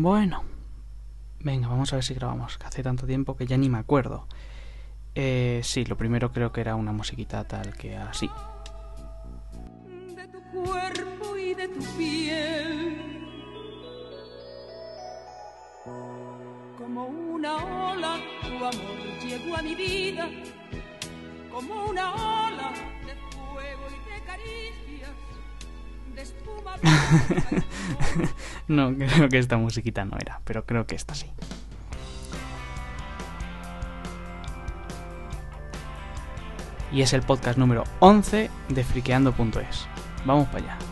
Bueno, venga, vamos a ver si grabamos, que hace tanto tiempo que ya ni me acuerdo. Eh, sí, lo primero creo que era una musiquita tal que así. de tu cuerpo y de tu piel. Como una ola, tu amor llegó a mi vida, como una ola de fuego y de caricias, No, creo que esta musiquita no era, pero creo que esta sí. Y es el podcast número 11 de friqueando.es. Vamos para allá.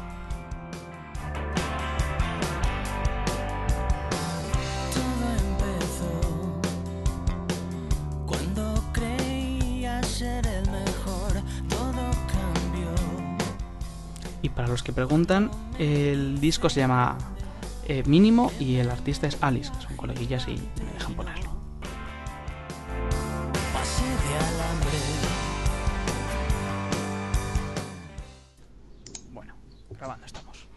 Que preguntan, el disco se llama eh, Mínimo y el artista es Alice, que son coleguillas y me dejan ponerlo. Bueno, grabando estamos.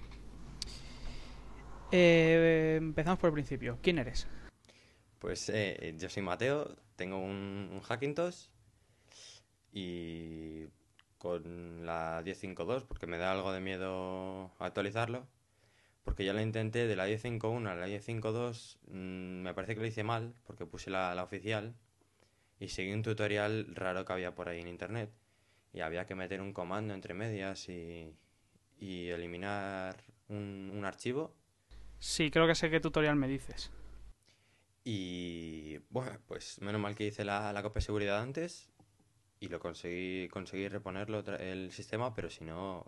Eh, empezamos por el principio. ¿Quién eres? Pues eh, yo soy Mateo, tengo un, un Hackintosh y con la 10.5.2 porque me da algo de miedo actualizarlo. Porque ya lo intenté de la 10.5.1 a la 10.5.2, mm, me parece que lo hice mal porque puse la, la oficial y seguí un tutorial raro que había por ahí en internet y había que meter un comando entre medias y, y eliminar un, un archivo Sí, creo que sé qué tutorial me dices. Y bueno, pues menos mal que hice la, la copia de seguridad antes y lo conseguí, conseguí reponerlo el sistema, pero si no...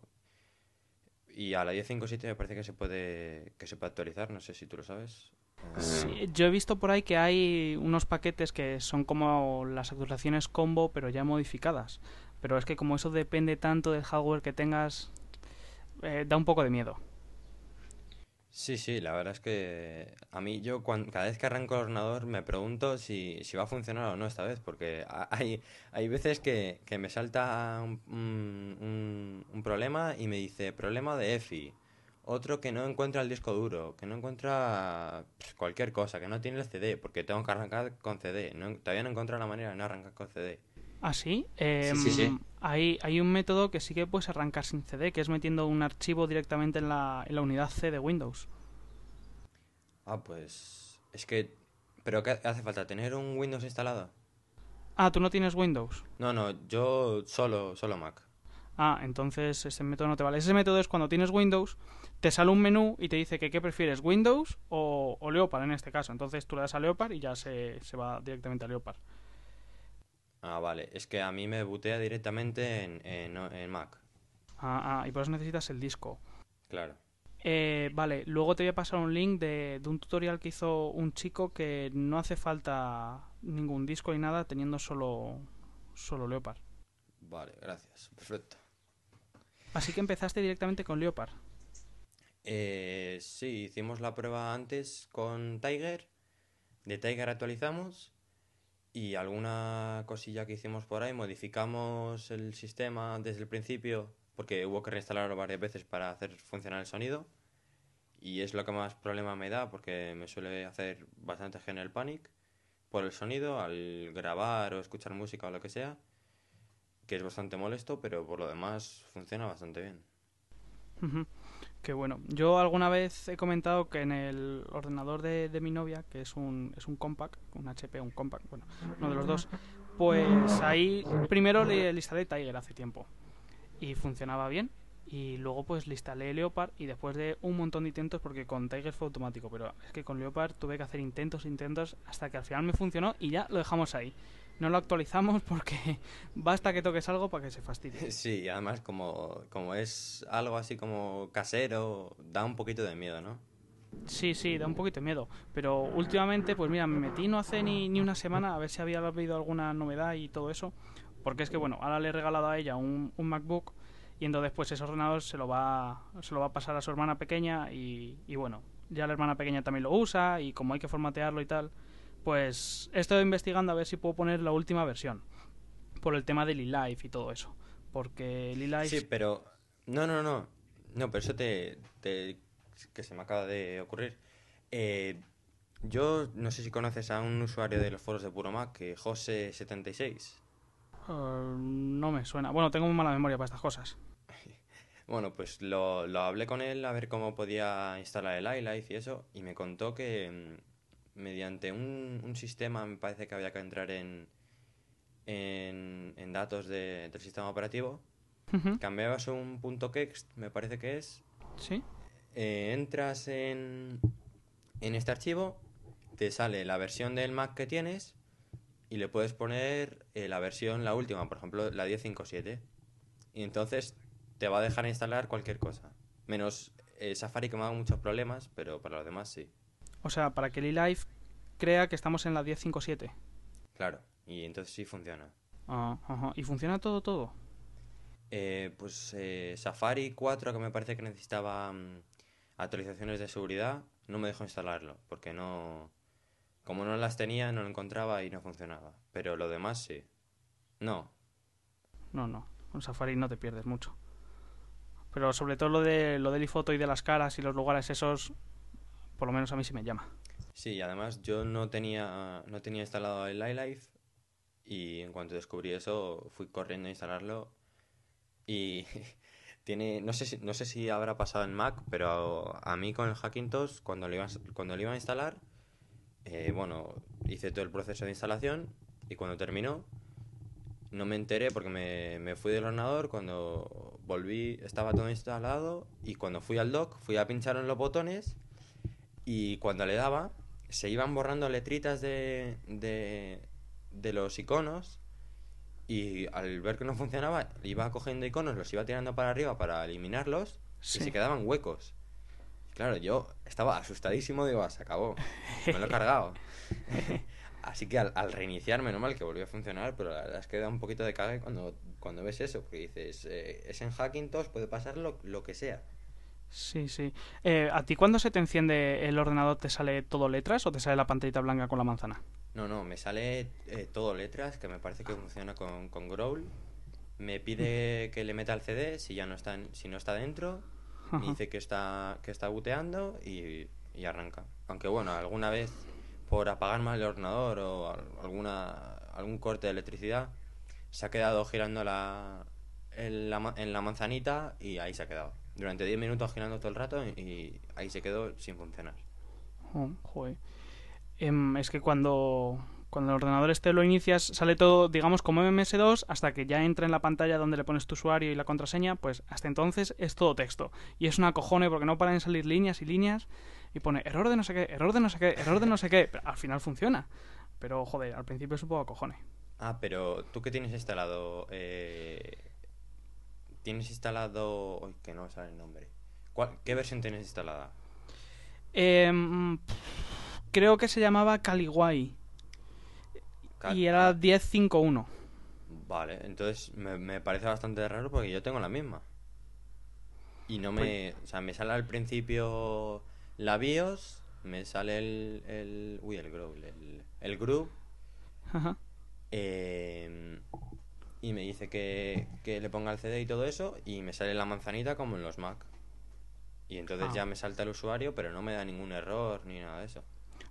Y a la 10.5.7 me parece que se puede que se puede actualizar, no sé si tú lo sabes. Yo he visto por ahí que hay unos paquetes que son como las actualizaciones combo, pero ya modificadas. Pero es que como eso depende tanto del hardware que tengas, eh, da un poco de miedo. Sí, sí, la verdad es que a mí yo cuan- cada vez que arranco el ordenador me pregunto si, si va a funcionar o no esta vez, porque ha- hay, hay veces que, que me salta un, un- problema y me dice problema de EFI, otro que no encuentra el disco duro, que no encuentra pf, cualquier cosa, que no tiene el CD, porque tengo que arrancar con CD, no, todavía no he encontrado la manera de no arrancar con CD. ¿Ah, sí? Em, Sí, sí, sí. Hay, hay un método que sí que puedes arrancar sin CD, que es metiendo un archivo directamente en la, en la unidad C de Windows. Ah, pues es que... ¿Pero qué hace falta? ¿Tener un Windows instalado? Ah, ¿tú no tienes Windows? No, no, yo solo, solo Mac. Ah, entonces ese método no te vale. Ese método es cuando tienes Windows, te sale un menú y te dice que qué prefieres, Windows o, o Leopard en este caso. Entonces tú le das a Leopard y ya se, se va directamente a Leopard. Ah, vale. Es que a mí me butea directamente en, en, en Mac. Ah, ah, y por eso necesitas el disco. Claro. Eh, vale, luego te voy a pasar un link de, de un tutorial que hizo un chico que no hace falta ningún disco ni nada teniendo solo, solo Leopard. Vale, gracias. Perfecto. Así que empezaste directamente con Leopard. Eh, sí, hicimos la prueba antes con Tiger. De Tiger actualizamos. Y alguna cosilla que hicimos por ahí, modificamos el sistema desde el principio, porque hubo que reinstalarlo varias veces para hacer funcionar el sonido. Y es lo que más problema me da, porque me suele hacer bastante General Panic por el sonido al grabar o escuchar música o lo que sea, que es bastante molesto, pero por lo demás funciona bastante bien. Qué bueno. Yo alguna vez he comentado que en el ordenador de, de mi novia, que es un, es un compact, un HP, un compact, bueno, uno de los dos, pues ahí primero le, le instalé Tiger hace tiempo y funcionaba bien. Y luego pues le instalé Leopard y después de un montón de intentos, porque con Tiger fue automático, pero es que con Leopard tuve que hacer intentos, intentos, hasta que al final me funcionó y ya lo dejamos ahí. No lo actualizamos porque basta que toques algo para que se fastidie. Sí, además como, como es algo así como casero, da un poquito de miedo, ¿no? Sí, sí, da un poquito de miedo. Pero últimamente, pues mira, me metí no hace ni, ni una semana a ver si había habido alguna novedad y todo eso. Porque es que, bueno, ahora le he regalado a ella un, un MacBook y entonces pues ese ordenador se lo va, se lo va a pasar a su hermana pequeña y, y bueno, ya la hermana pequeña también lo usa y como hay que formatearlo y tal, pues he estado investigando a ver si puedo poner la última versión. Por el tema del eLife y todo eso. Porque el eLife... Sí, pero... No, no, no. No, pero eso te, te- que se me acaba de ocurrir. Eh, Yo no sé si conoces a un usuario de los foros de Puro Mac, que José76. Eh, no me suena. Bueno, tengo muy mala memoria para estas cosas. Bueno, pues lo, lo hablé con él a ver cómo podía instalar el iLife y eso, y me contó que mm, mediante un, un sistema, me parece que había que entrar en, en, en datos de- del sistema operativo, cambiabas un punto .kext, me parece que es, ¿Sí? eh, entras en, en este archivo, te sale la versión del Mac que tienes y le puedes poner eh, la versión, la última, por ejemplo, la 10.5.7. Y entonces te va a dejar instalar cualquier cosa. Menos eh, Safari que me ha dado muchos problemas, pero para los demás sí. O sea, para que el eLife crea que estamos en la 10.5.7. Claro. Y entonces sí funciona. Ah, ajá. ¿Y funciona todo, todo? Eh, pues eh, Safari 4, que me parece que necesitaba mm, actualizaciones de seguridad, no me dejó instalarlo, porque no... Como no las tenía, no lo encontraba y no funcionaba. Pero lo demás sí. No. No, no. Con Safari no te pierdes mucho. Pero sobre todo lo de lo del iPhoto y de las caras y los lugares esos, por lo menos a mí sí me llama. Sí, además yo no tenía, no tenía instalado el iLife y en cuanto descubrí eso fui corriendo a instalarlo y tiene, no sé si, no sé si habrá pasado en Mac, pero a mí con el Hackintosh cuando lo iba, cuando lo iba a instalar, eh, bueno, hice todo el proceso de instalación y cuando terminó no me enteré porque me, me fui del ordenador, cuando volví estaba todo instalado y cuando fui al dock fui a pinchar en los botones y cuando le daba se iban borrando letritas de, de, de los iconos y al ver que no funcionaba iba cogiendo iconos, los iba tirando para arriba para eliminarlos Sí. y se quedaban huecos. Claro, yo estaba asustadísimo, digo, "Ah, se acabó, me lo he cargado. Así que al, al reiniciar, menos mal que volvió a funcionar, pero la verdad es que da un poquito de cague cuando, cuando ves eso, porque dices, eh, es en Hackintosh, puede pasar lo, lo que sea. Sí, sí. Eh, ¿A ti cuando se te enciende el ordenador te sale todo letras o te sale la pantallita blanca con la manzana? No, no, me sale eh, todo letras, que me parece que funciona con, con Growl. Me pide que le meta el CD si ya no está, en- si no está dentro. Me dice que está, que está booteando y, y arranca. Aunque bueno, alguna vez por apagar mal el ordenador o al- alguna, algún corte de electricidad, se ha quedado girando la, en, la, en la manzanita y ahí se ha quedado. Durante 10 minutos girando todo el rato y, ahí se quedó sin funcionar. Oh, joder. Em, es que cuando, cuando el ordenador este lo inicias, sale todo, digamos, como MS2, hasta que ya entra en la pantalla donde le pones tu usuario y la contraseña, pues hasta entonces es todo texto. Y es una cojone porque no paran de salir líneas y líneas y pone error de no sé qué, error de no sé qué, error de no sé qué. Pero al final funciona. Pero, joder, al principio es un poco cojone. Ah, pero tú qué tienes instalado, eh, tienes instalado, uy, que no sale el nombre. ¿Cuál- ¿Qué versión tienes instalada? Em, creo que se llamaba Caliguay Cal- y era 10.5.1. Vale, entonces me, me parece bastante raro porque yo tengo la misma. Y no me, o sea, me sale al principio la BIOS, me sale el, el uy, el Growl, el, el Group, Ajá. eh, y me dice que, que le ponga el CD y todo eso, y me sale la manzanita como en los Mac. Y entonces Ah. ya me salta el usuario, pero no me da ningún error ni nada de eso.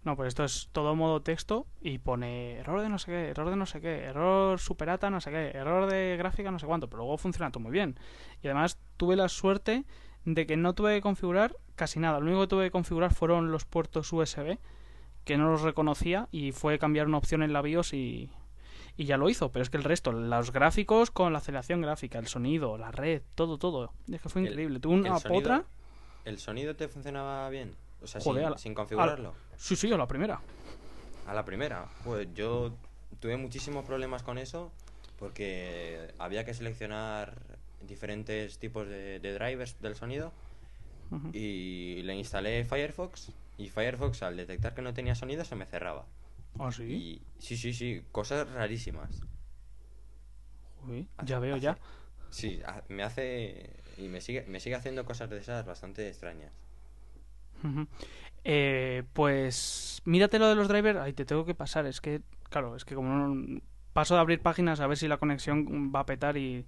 No, pues esto es todo modo texto y pone error de no sé qué, error de no sé qué, error superata no sé qué, error de gráfica no sé cuánto, pero luego funciona todo muy bien. Y además tuve la suerte de que no tuve que configurar casi nada. Lo único que tuve que configurar fueron los puertos USB, que no los reconocía y fue cambiar una opción en la BIOS y, y ya lo hizo. Pero es que el resto, los gráficos con la aceleración gráfica, el sonido, la red, todo, todo. Es que fue El- increíble. Tuve una el sonido- potra. ¿El sonido te funcionaba bien? O sea, Joder, sin, a la- sin configurarlo. Sí, sí, a la primera. A la primera. Pues yo tuve muchísimos problemas con eso porque había que seleccionar diferentes tipos de, de drivers del sonido y le instalé Firefox y Firefox al detectar que no tenía sonido se me cerraba. ¿Ah, sí? Y sí, sí, sí, cosas rarísimas. Uy, Hace- ya veo hace- ya. Sí, ha- me hace y me sigue me sigue haciendo cosas de esas bastante extrañas. Eh, pues mírate lo de los drivers. Ay, te tengo que pasar. Es que, claro, es que como no paso de abrir páginas a ver si la conexión va a petar y,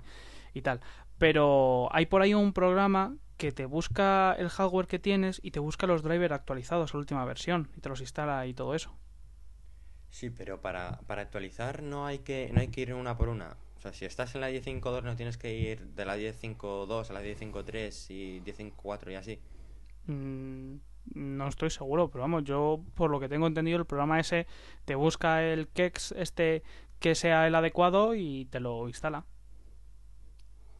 y tal. Pero hay por ahí un programa que te busca el hardware que tienes y te busca los drivers actualizados a la última versión y te los instala y todo eso. Sí, pero para, para actualizar no hay que no hay que ir una por una. O sea, si estás en la 10.5.2 no tienes que ir de la 10.5.2 a la 10.5.3 y 10.5.4 y así. Mm, no estoy seguro, pero vamos, yo por lo que tengo entendido el programa ese te busca el kex este que sea el adecuado y te lo instala.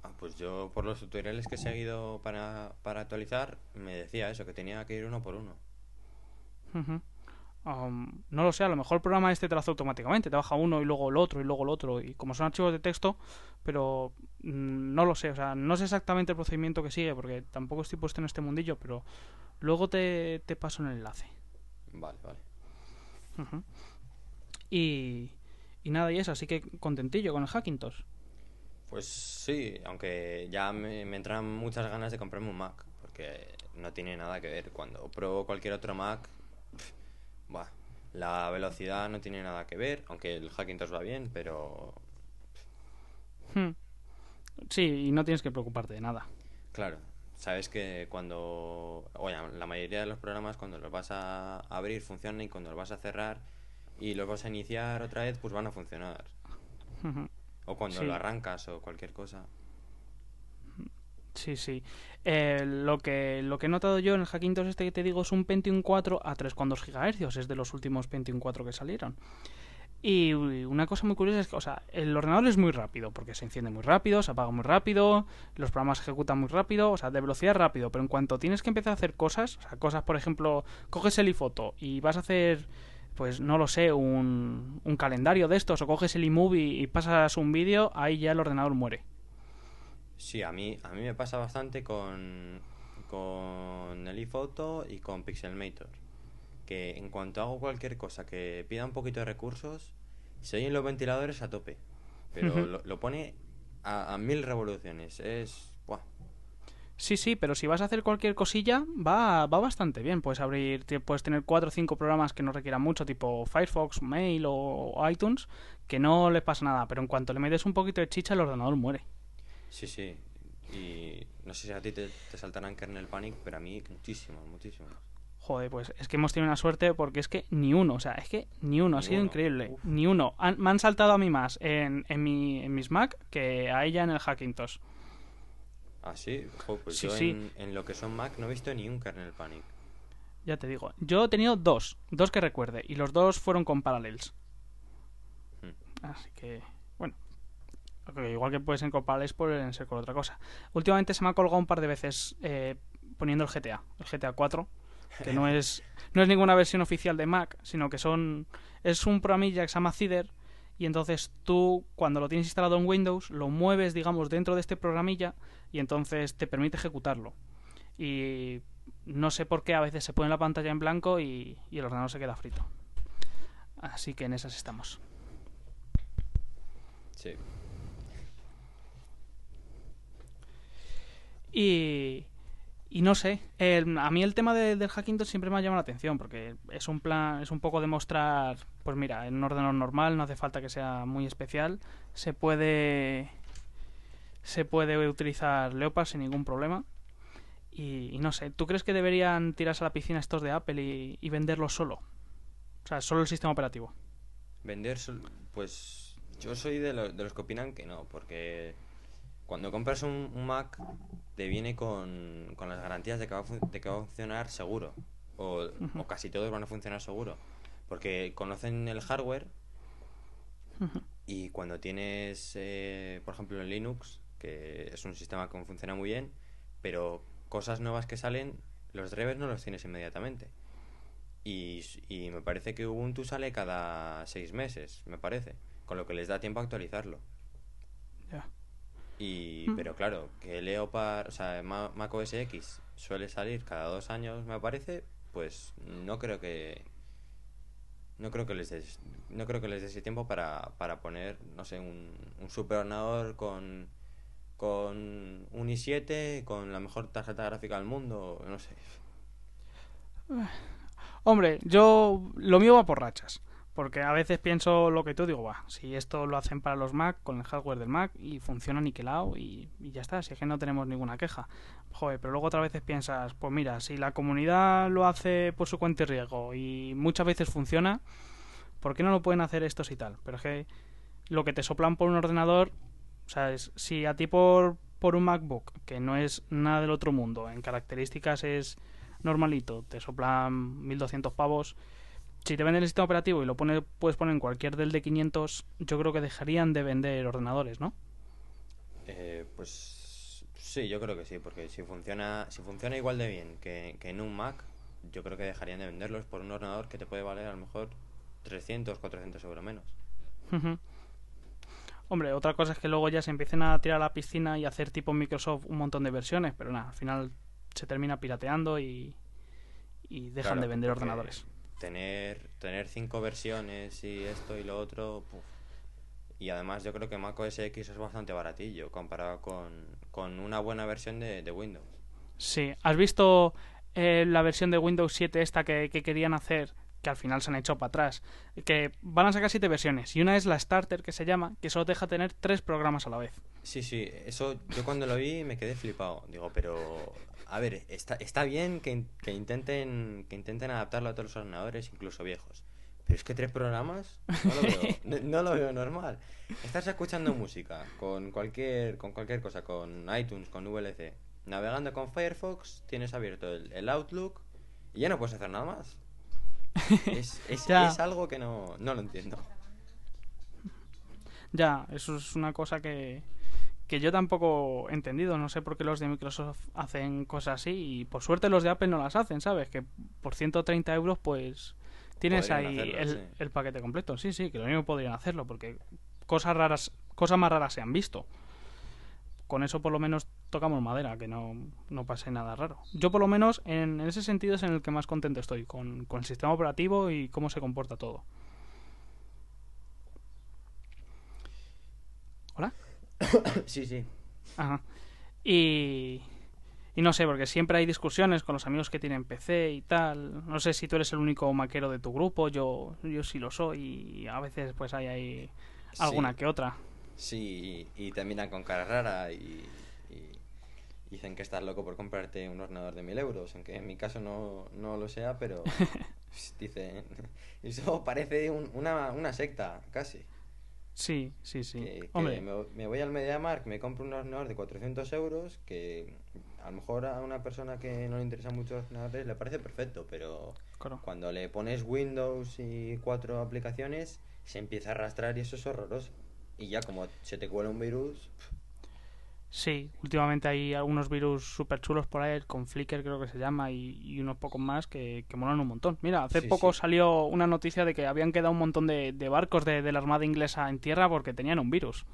Ah, pues yo por los tutoriales que he seguido para, para actualizar me decía eso, que tenía que ir uno por uno. Um, no lo sé, a lo mejor el programa este te lo hace automáticamente, te baja uno y luego el otro y luego el otro, y como son archivos de texto, pero mm, no lo sé, o sea, no sé exactamente el procedimiento que sigue, porque tampoco estoy puesto en este mundillo, pero luego te, te paso el enlace. Vale, vale. Y, y nada, y eso, así que contentillo con el Hackintosh. Pues sí, aunque ya me, me entran muchas ganas de comprarme un Mac, porque no tiene nada que ver. Cuando pruebo cualquier otro Mac, buah, la velocidad no tiene nada que ver, aunque el Hackintosh va bien, pero Hmm. Sí, y no tienes que preocuparte de nada. claro, sabes que cuando, oye, la mayoría de los programas cuando los vas a abrir funcionan y cuando los vas a cerrar y los vas a iniciar otra vez, pues van a funcionar. O cuando Sí. lo arrancas o cualquier cosa. Sí, sí. Eh, lo que lo que he notado yo en el Hackintosh este que te digo es un Pentium 4 a 3,2 GHz, es de los últimos Pentium 4 que salieron. Y una cosa muy curiosa es que, o sea, el ordenador es muy rápido, porque se enciende muy rápido, se apaga muy rápido, los programas se ejecutan muy rápido, o sea, de velocidad rápido, pero en cuanto tienes que empezar a hacer cosas, o sea, cosas, por ejemplo, coges el iPhoto y vas a hacer, pues no lo sé, un, un calendario de estos, o coges el iMovie y pasas un vídeo, ahí ya el ordenador muere. Sí, a mí, a mí me pasa bastante con, con el iPhoto y con Pixelmator. Que en cuanto hago cualquier cosa que pida un poquito de recursos, se oyen los ventiladores a tope. Pero lo, lo pone a, a mil revoluciones. Es. buah. Sí, sí, pero si vas a hacer cualquier cosilla, va, va bastante bien. Puedes abrir, puedes tener cuatro o cinco programas que no requieran mucho, tipo Firefox, Mail o iTunes, que no le pasa nada. Pero en cuanto le metes un poquito de chicha, el ordenador muere. Sí, sí. Y no sé si a ti te, te saltarán kernel panic, pero a mí muchísimo, muchísimo. Joder, pues es que hemos tenido una suerte porque es que ni uno, o sea, es que ni uno, ha sido uno. increíble. Uf. Ni uno. Han- me han saltado a mí más en, en, mi, en mis Mac que a ella en el Hackintosh. Ah, sí. Pues Sí, yo sí. En, en lo que son Mac no he visto ni un kernel panic. Ya te digo. Yo he tenido dos, dos que recuerde, y los dos fueron con Parallels. Hmm. Así que, Igual que puede ser con Parallels, pueden ser con otra cosa. Últimamente se me ha colgado un par de veces eh, poniendo el GTA, el GTA 4, que no es, no es ninguna versión oficial de Mac, sino que son es un programilla que se llama Cider, y entonces tú, cuando lo tienes instalado en Windows, lo mueves, digamos, dentro de este programilla, y entonces te permite ejecutarlo. Y no sé por qué a veces se pone la pantalla en blanco y, y el ordenador se queda frito. Así que en esas estamos. Sí. Y, y no sé, a mí el tema de- del Hackintosh siempre me ha llamado la atención porque es un plan, es un poco demostrar, pues mira, en un ordenador normal no hace falta que sea muy especial, se puede se puede utilizar Leopard sin ningún problema. Y, no sé, ¿tú crees que deberían tirarse a la piscina estos de Apple y, y venderlos solo? O sea, solo el sistema operativo. Vender, sol- pues yo soy de los que opinan que no, porque cuando compras un, un Mac te viene con, con las garantías de que, va de que va a funcionar seguro, o, o casi todos van a funcionar seguro, porque conocen el hardware y cuando tienes, eh, por ejemplo, en Linux, que es un sistema que funciona muy bien, pero cosas nuevas que salen, los drivers no los tienes inmediatamente. Y, y me parece que Ubuntu sale cada seis meses, me parece, con lo que les da tiempo a actualizarlo. Ya. Y, Mm. pero claro, que Leopard, o sea, Ma- Mac OS X suele salir cada dos años, me parece, pues no creo que no creo que les des, no creo que les dé ese tiempo para, para poner, no sé, un, un super ordenador con con un i7, con la mejor tarjeta gráfica del mundo, no sé. Hombre, yo lo mío va por rachas. Porque a veces pienso lo que tú digo, va, si esto lo hacen para los Mac, con el hardware del Mac, y funciona niquelado, y, y ya está, si es que no tenemos ninguna queja. Joder, pero luego otras veces piensas, pues mira, si la comunidad lo hace por su cuenta y riesgo, y muchas veces funciona, ¿por qué no lo pueden hacer estos y tal? Pero es que lo que te soplan por un ordenador, o sea, si a ti por, por un MacBook, que no es nada del otro mundo, en características es normalito, te soplan 1200 pavos, si te venden el sistema operativo y lo pone, puedes poner en cualquier del de 500, yo creo que dejarían de vender ordenadores, ¿no? Eh, pues sí, yo creo que sí, porque si funciona, si funciona igual de bien que, que en un Mac, yo creo que dejarían de venderlos por un ordenador que te puede valer a lo mejor 300, 400 euros menos. Hombre, otra cosa es que luego ya se empiecen a tirar a la piscina y hacer tipo Microsoft un montón de versiones, pero nada, al final se termina pirateando y, y dejan Claro, de vender ordenadores. Tener, tener cinco versiones y esto y lo otro. puf. Y además yo creo que Mac OS X es bastante baratillo comparado con, con una buena versión de, de Windows. Sí, ¿has visto eh, la versión de Windows 7 esta que, que querían hacer? Que al final se han hecho para atrás. Que van a sacar siete versiones. Y una es la Starter, que se llama, que solo deja tener tres programas a la vez. Sí, sí, eso yo cuando lo vi me quedé flipado. Digo, pero a ver, está, está bien que, que intenten que intenten adaptarlo a todos los ordenadores, incluso viejos. Pero es que tres programas no lo veo, no, no lo veo normal. Estás escuchando música con cualquier con cualquier cosa, con iTunes, con VLC, navegando con Firefox, tienes abierto el, el Outlook y ya no puedes hacer nada más. Es, es, es algo que no, no lo entiendo. Ya, eso es una cosa que, que yo tampoco he entendido. No sé por qué los de Microsoft hacen cosas así y por suerte los de Apple no las hacen, ¿sabes? Que por 130 euros pues tienes Podrían ahí hacerlo, el, sí. el paquete completo. Sí, sí, que lo mismo podrían hacerlo porque cosas raras, cosas más raras se han visto. Con eso por lo menos tocamos madera, que no, no pase nada raro. Yo por lo menos en, en ese sentido es en el que más contento estoy, con, con el sistema operativo y cómo se comporta todo. ¿Hola? Sí, sí. Ajá. Y, y no sé, porque siempre hay discusiones con los amigos que tienen PC y tal. No sé si tú eres el único maquero de tu grupo, yo, yo sí lo soy y a veces pues hay ahí alguna Sí. que otra. Sí, y, y terminan con cara rara y, y dicen que estás loco por comprarte un ordenador de mil euros, aunque en mi caso no, no lo sea, pero dicen, eso parece un- una, una secta, casi. Sí, sí, sí. Que, que Hombre, me, me voy al MediaMarkt, me compro un ordenador de 400 euros, que a lo mejor a una persona que no le interesa mucho los ordenadores le parece perfecto, pero claro. cuando le pones Windows y cuatro aplicaciones, se empieza a arrastrar y eso es horroroso. Y ya como se te cuela un virus, Sí, últimamente hay algunos virus súper chulos por ahí, con Flickr creo que se llama, y, y unos pocos más que, que molan un montón. Mira, hace Sí, poco sí. salió una noticia de que habían quedado un montón de, de barcos de, de la Armada Inglesa en tierra porque tenían un virus.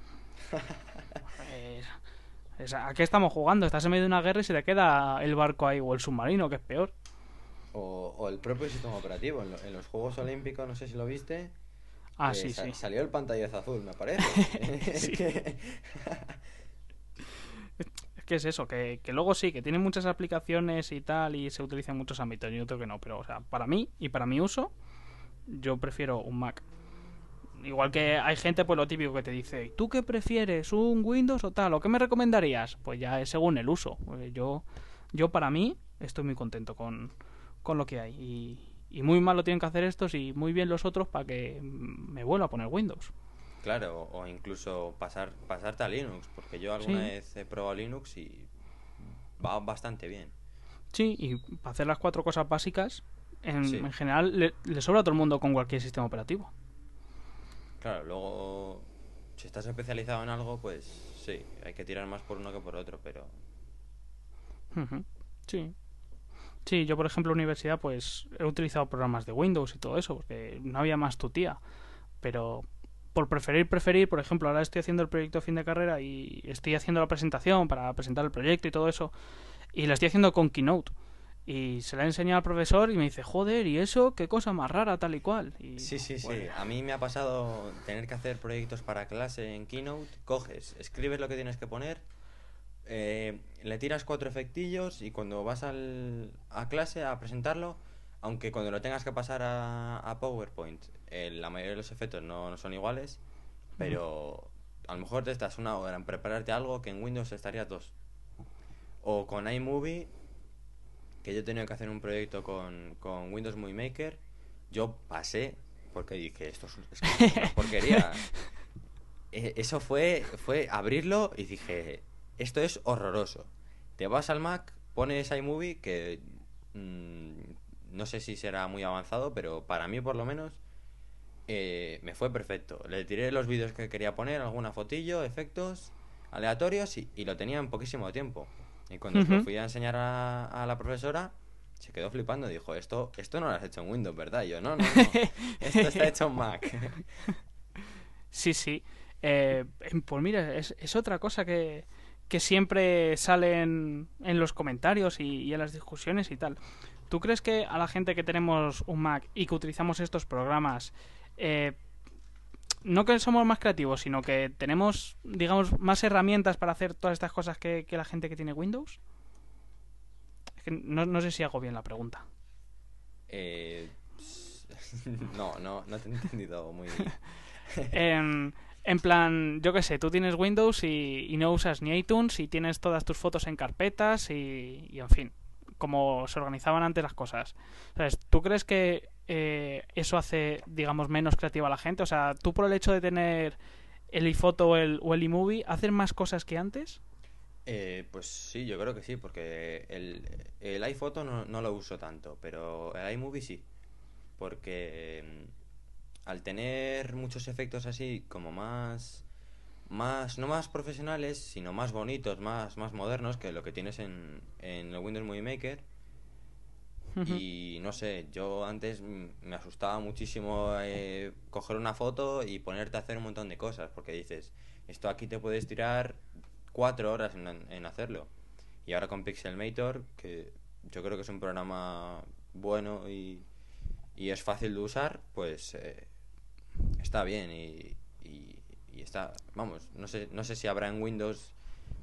Es- ¿A qué estamos jugando? Estás en medio de una guerra y se te queda el barco ahí, o el submarino, que es peor. O, o el propio sistema operativo. En, lo- en los Juegos Olímpicos, no sé si lo viste. Ah, eh, sí, sí. Salió el pantallazo azul, me parece. Que- Es eso, que, que luego sí, que tiene muchas aplicaciones y tal, y se utiliza en muchos ámbitos. Yo creo que no, pero o sea, para mí y para mi uso, yo prefiero un Mac. Igual que hay gente, pues lo típico que te dice, ¿y tú qué prefieres? ¿Un Windows o tal? ¿O qué me recomendarías? Pues ya es según el uso. Pues yo, yo para mí estoy muy contento con, con lo que hay. Y, y muy mal lo tienen que hacer estos y muy bien los otros para que mm, me vuelva a poner Windows. Claro, o incluso pasar, pasarte a Linux, porque yo alguna Sí. vez he probado Linux y va bastante bien. Sí, y para hacer las cuatro cosas básicas, en, Sí. en general le, le sobra a todo el mundo con cualquier sistema operativo. Claro, luego, si estás especializado en algo, pues sí, hay que tirar más por uno que por otro, pero Sí. Sí, yo por ejemplo en la universidad pues he utilizado programas de Windows y todo eso, porque no había más tu tía. Pero por preferir, preferir, por ejemplo, ahora estoy haciendo el proyecto de fin de carrera y estoy haciendo la presentación para presentar el proyecto y todo eso, y la estoy haciendo con Keynote. Y se la he enseñado al profesor y me dice, joder, ¿y eso? ¿Qué cosa más rara, tal y cual? Y, Sí, sí, sí. A mí me ha pasado tener que hacer proyectos para clase en Keynote. Coges, escribes lo que tienes que poner, eh, le tiras cuatro efectillos y cuando vas al, a clase a presentarlo, aunque cuando lo tengas que pasar a, a PowerPoint, eh, la mayoría de los efectos no, no son iguales, pero a lo mejor te estás una hora en prepararte algo que en Windows estarías dos. O con iMovie, que yo he tenido que hacer un proyecto con, con Windows Movie Maker, yo pasé, porque dije, esto es, es una porquería. Eh, Eso fue, fue abrirlo y dije, esto es horroroso. Te vas al Mac, pones iMovie, que mm, no sé si será muy avanzado, pero para mí por lo menos eh, me fue perfecto. Le tiré los vídeos que quería poner, alguna fotillo, efectos aleatorios y, y lo tenía en poquísimo tiempo. Y cuando se lo fui a enseñar a, a la profesora, se quedó flipando. Dijo, esto, esto no lo has hecho en Windows, ¿verdad? Y yo, no, no, no. Esto está hecho en Mac. Sí, sí. Eh, em, pues mira, es, es otra cosa que, que siempre sale en, en los comentarios y, y en las discusiones y tal. ¿Tú crees que a la gente que tenemos un Mac y que utilizamos estos programas, eh, no que somos más creativos, sino que tenemos, digamos, más herramientas para hacer todas estas cosas que, que la gente que tiene Windows? Es que no, no sé si hago bien la pregunta. Eh, no, no, no te he entendido muy... En, en plan, yo qué sé, tú tienes Windows y, y no usas ni iTunes y tienes todas tus fotos en carpetas y, y en fin, como se organizaban antes las cosas. ¿Sabes? ¿Tú crees que eh, eso hace, digamos, menos creativa a la gente? O sea, tú por el hecho de tener el iPhoto o el, o el iMovie, ¿haces más cosas que antes? Eh, pues sí, yo creo que sí, porque el, el iPhoto no, lo uso tanto, pero el iMovie sí. Porque mm, al tener muchos efectos así como más, más, no más profesionales, sino más bonitos, más, más modernos que lo que tienes en, en el Windows Movie Maker. Y no sé, yo antes me asustaba muchísimo eh, coger una foto y ponerte a hacer un montón de cosas, porque dices, esto aquí te puedes tirar cuatro horas en, en hacerlo. Y ahora con Pixelmator, que yo creo que es un programa bueno y, y es fácil de usar, pues eh, está bien y está, vamos, no sé, no sé si habrá en Windows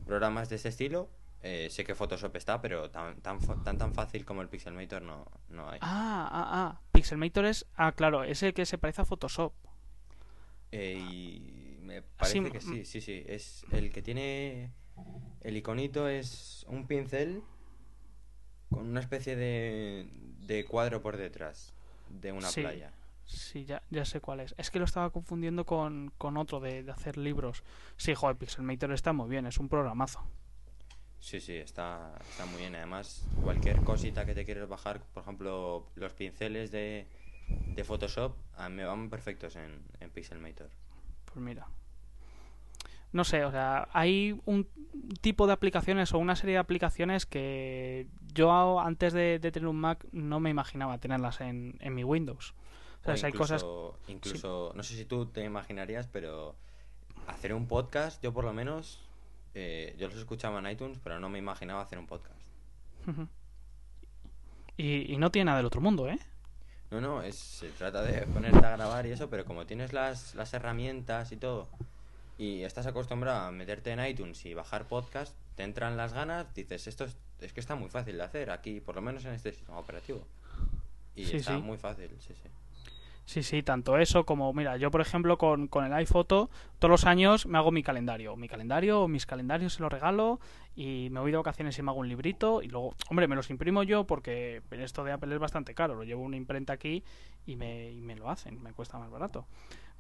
programas de ese estilo. Eh, sé que Photoshop está, pero tan, tan, tan, tan fácil como el Pixelmator no, no hay. Ah, ah, ah. Pixelmator es. Ah, claro, es el que se parece a Photoshop. Eh, y me parece que sí, sí, sí. Es el que tiene. El iconito es un pincel con una especie de, de cuadro por detrás de una Sí. playa. Sí, ya, ya sé cuál es. Es que lo estaba confundiendo con, con otro de, de hacer libros. Sí, joder, Pixelmator está muy bien, es un programazo. Sí, sí, está, está muy bien. Además, cualquier cosita que te quieres bajar, por ejemplo, los pinceles de, de Photoshop, a mí me van perfectos en, en Pixelmator. Pues mira. No sé, o sea, hay un tipo de aplicaciones o una serie de aplicaciones que yo antes de, de tener un Mac no me imaginaba tenerlas en, en mi Windows. O sea, O si hay cosas... incluso, no sé si tú te imaginarías, pero hacer un podcast, yo por lo menos, eh, yo los escuchaba en iTunes, pero no me imaginaba hacer un podcast. Y, y no tiene nada del otro mundo, ¿eh? No, no, es, se trata de ponerte a grabar y eso, pero como tienes las, las herramientas y todo, y estás acostumbrado a meterte en iTunes y bajar podcast, te entran las ganas, dices, esto es, es que está muy fácil de hacer aquí, por lo menos en este sistema operativo. Y Sí, está sí. muy fácil, sí, sí. Sí, sí, tanto eso como, mira, yo por ejemplo con, con el iPhoto todos los años me hago mi calendario. Mi calendario mis calendarios se los regalo y me voy de vacaciones y me hago un librito y luego, hombre, me los imprimo yo porque esto de Apple es bastante caro. Lo llevo una imprenta aquí y me, y me lo hacen, me cuesta más barato.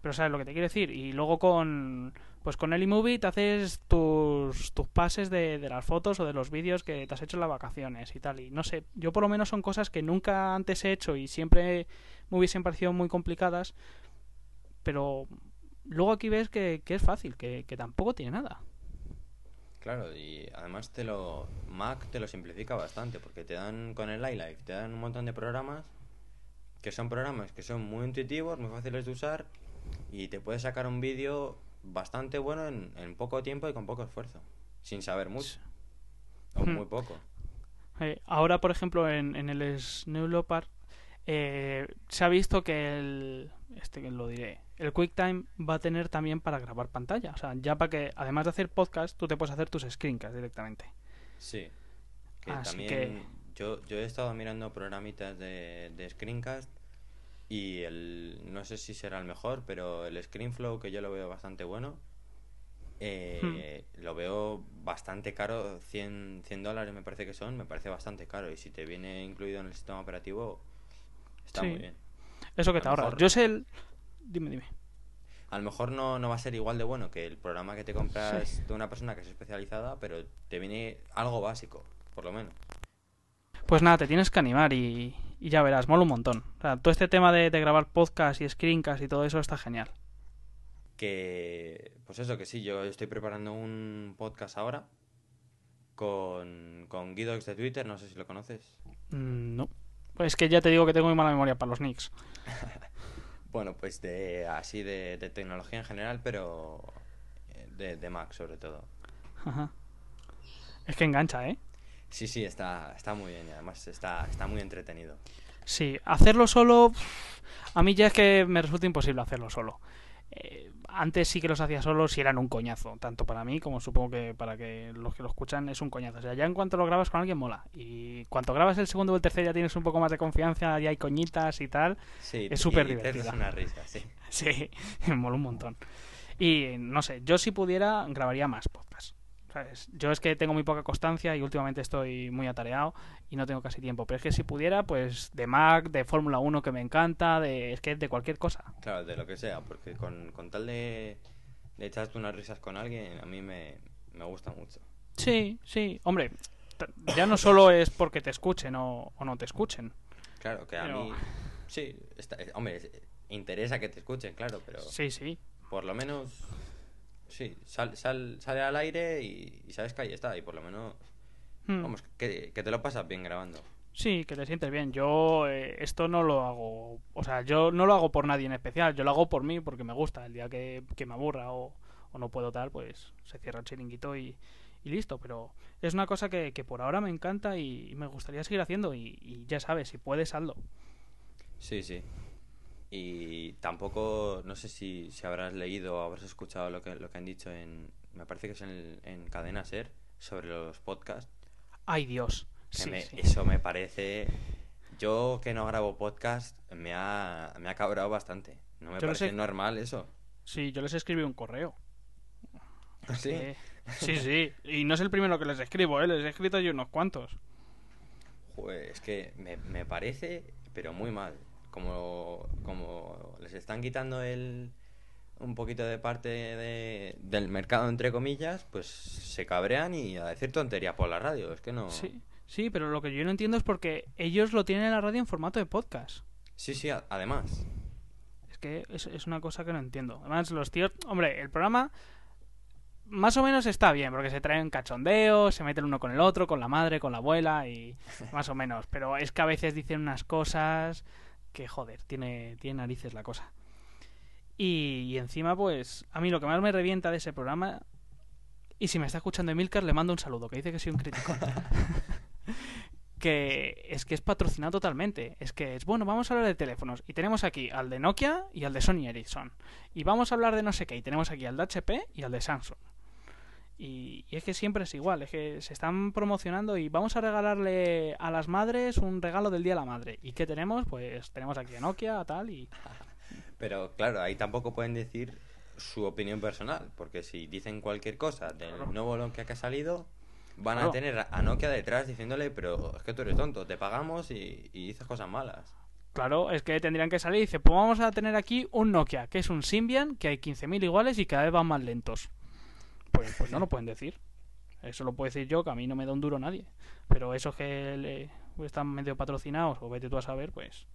Pero sabes lo que te quiero decir. Y luego con pues con el iMovie te haces tus, tus pases de, las fotos o de los vídeos que te has hecho en las vacaciones y tal. Y no sé, yo por lo menos son cosas que nunca antes he hecho y siempre me hubiesen parecido muy complicadas. Pero luego aquí ves que, que es fácil, que, que tampoco tiene nada. Claro, y además te lo Mac te lo simplifica bastante porque te dan con el iLife, te dan un montón de programas que son programas que son muy intuitivos, muy fáciles de usar y te puedes sacar un vídeo bastante bueno en, en poco tiempo y con poco esfuerzo, sin saber mucho o Hmm. muy poco. Eh, ahora, por ejemplo, en, en el Snow Leopard eh, se ha visto que el este que lo diré el QuickTime va a tener también para grabar pantalla o sea ya para que además de hacer podcast tú te puedes hacer tus screencasts directamente Sí. Que Así también que- yo, yo he estado mirando programitas de, de Screencast y el, no sé si será el mejor, pero el ScreenFlow, que yo lo veo bastante bueno, eh, lo veo bastante caro, 100, 100 dólares me parece que son, me parece bastante caro. Y si te viene incluido en el sistema operativo, está Sí. muy bien. Eso que te mejor- Yo sé el... Dime, dime. A lo mejor no, no va a ser igual de bueno que el programa que te compras de una persona que es especializada, pero te viene algo básico, por lo menos. Pues nada, te tienes que animar y, y ya verás, mola un montón. O sea, todo este tema de, de grabar podcast y screencast y todo eso está genial. Que, pues eso, que sí, yo estoy preparando un podcast ahora con, con Guidox de Twitter, no sé si lo conoces. Mm, no. Pues es que ya te digo que tengo muy mala memoria para los nicks. Bueno, pues de así de, de tecnología en general, pero eh, de, de Mac sobre todo. Ajá. Es que engancha, ¿eh? Sí, sí, está, está muy bien y además está, está muy entretenido. Sí, hacerlo solo... A mí ya es que me resulta imposible hacerlo solo. Eh, antes sí que los hacía solo si eran un coñazo, tanto para mí como supongo que para que los que lo escuchan es un coñazo. O sea, ya en cuanto lo grabas con alguien mola. Y cuando grabas el segundo o el tercero ya tienes un poco más de confianza, ya hay coñitas y tal. Sí, Es súper haces divertida. una risa, sí. Sí, mola un montón. Y no sé, yo si pudiera grabaría más podcasts. ¿Sabes? Yo es que tengo muy poca constancia y últimamente estoy muy atareado y no tengo casi tiempo. Pero es que si pudiera, pues de Mac, de Fórmula 1 que me encanta, de, es que de cualquier cosa. Claro, de lo que sea, porque con, con tal de, de echarte unas risas con alguien, a mí me, me gusta mucho. Sí, sí, hombre, ya no solo es porque te escuchen o, o no te escuchen. Claro, que a Pero- mí, sí, está- eh, hombre, es- interesa que te escuchen, claro, pero Sí, sí. por lo menos, sí, sal, sal, sale al aire y, y sabes que ahí está, y por lo menos, Hmm. vamos, que, que te lo pasas bien grabando. Sí, que te sientes bien. Yo eh, esto no lo hago, o sea, yo no lo hago por nadie en especial, yo lo hago por mí porque me gusta. El día que, que me aburra o, o no puedo tal, pues se cierra el chiringuito y, y listo. Pero es una cosa que, que por ahora me encanta y, y me gustaría seguir haciendo y, y ya sabes, si puedes, hazlo. Sí, sí. Y tampoco, no sé si, si habrás leído o habrás escuchado lo que, lo que han dicho en, me parece que es en, en Cadena Ser, sobre los podcasts. Ay Dios. Sí, me- sí. Eso me parece... Yo que no grabo podcast, me ha, me ha cabrado bastante. No me Yo parece normal eso. Sí, yo les escribí un correo. Sí. Eh, sí, sí. Y no es el primero que les escribo, ¿eh? Les he escrito yo unos cuantos. Joder, es que me, me parece, pero muy mal. Como, como les están quitando el un poquito de parte de- del mercado, entre comillas, pues se cabrean y a decir tonterías por la radio. Es que no... Sí, sí, pero lo que yo no entiendo es porque ellos lo tienen en la radio en formato de podcast. Sí, sí, además. Es que es, es una cosa que no entiendo. Además, los tíos. Hombre, el programa. Más o menos está bien, porque se traen cachondeos, se meten uno con el otro, con la madre, con la abuela y más o menos. Pero es que a veces dicen unas cosas que, joder, tiene, tiene narices la cosa. Y, y encima, pues, a mí lo que más me revienta de ese programa, y si me está escuchando Emilcar, le mando un saludo, que dice que soy un crítico. que es que es patrocinado totalmente. Es que es, bueno, vamos a hablar de teléfonos. Y tenemos aquí al de Nokia y al de Sony Ericsson. Y vamos a hablar de no sé qué. Y tenemos aquí al de HP y al de Samsung. Y, y es que siempre es igual. Es que se están promocionando y vamos a regalarle a las madres un regalo del Día de la Madre. ¿Y qué tenemos? Pues tenemos aquí a Nokia, tal y... Pero claro, ahí tampoco pueden decir su opinión personal, porque si dicen cualquier cosa del Claro. nuevo Nokia que ha salido, van Claro. a tener a Nokia detrás diciéndole, pero es que tú eres tonto, te pagamos y, y dices cosas malas. Claro, es que tendrían que salir y dice, pues vamos a tener aquí un Nokia, que es un Symbian, que hay 15.000 iguales y cada vez van más lentos. Pues, pues no lo pueden decir. Eso lo puedo decir yo, que a mí no me da un duro nadie. Pero esos que le- están medio patrocinados, o vete tú a saber, pues...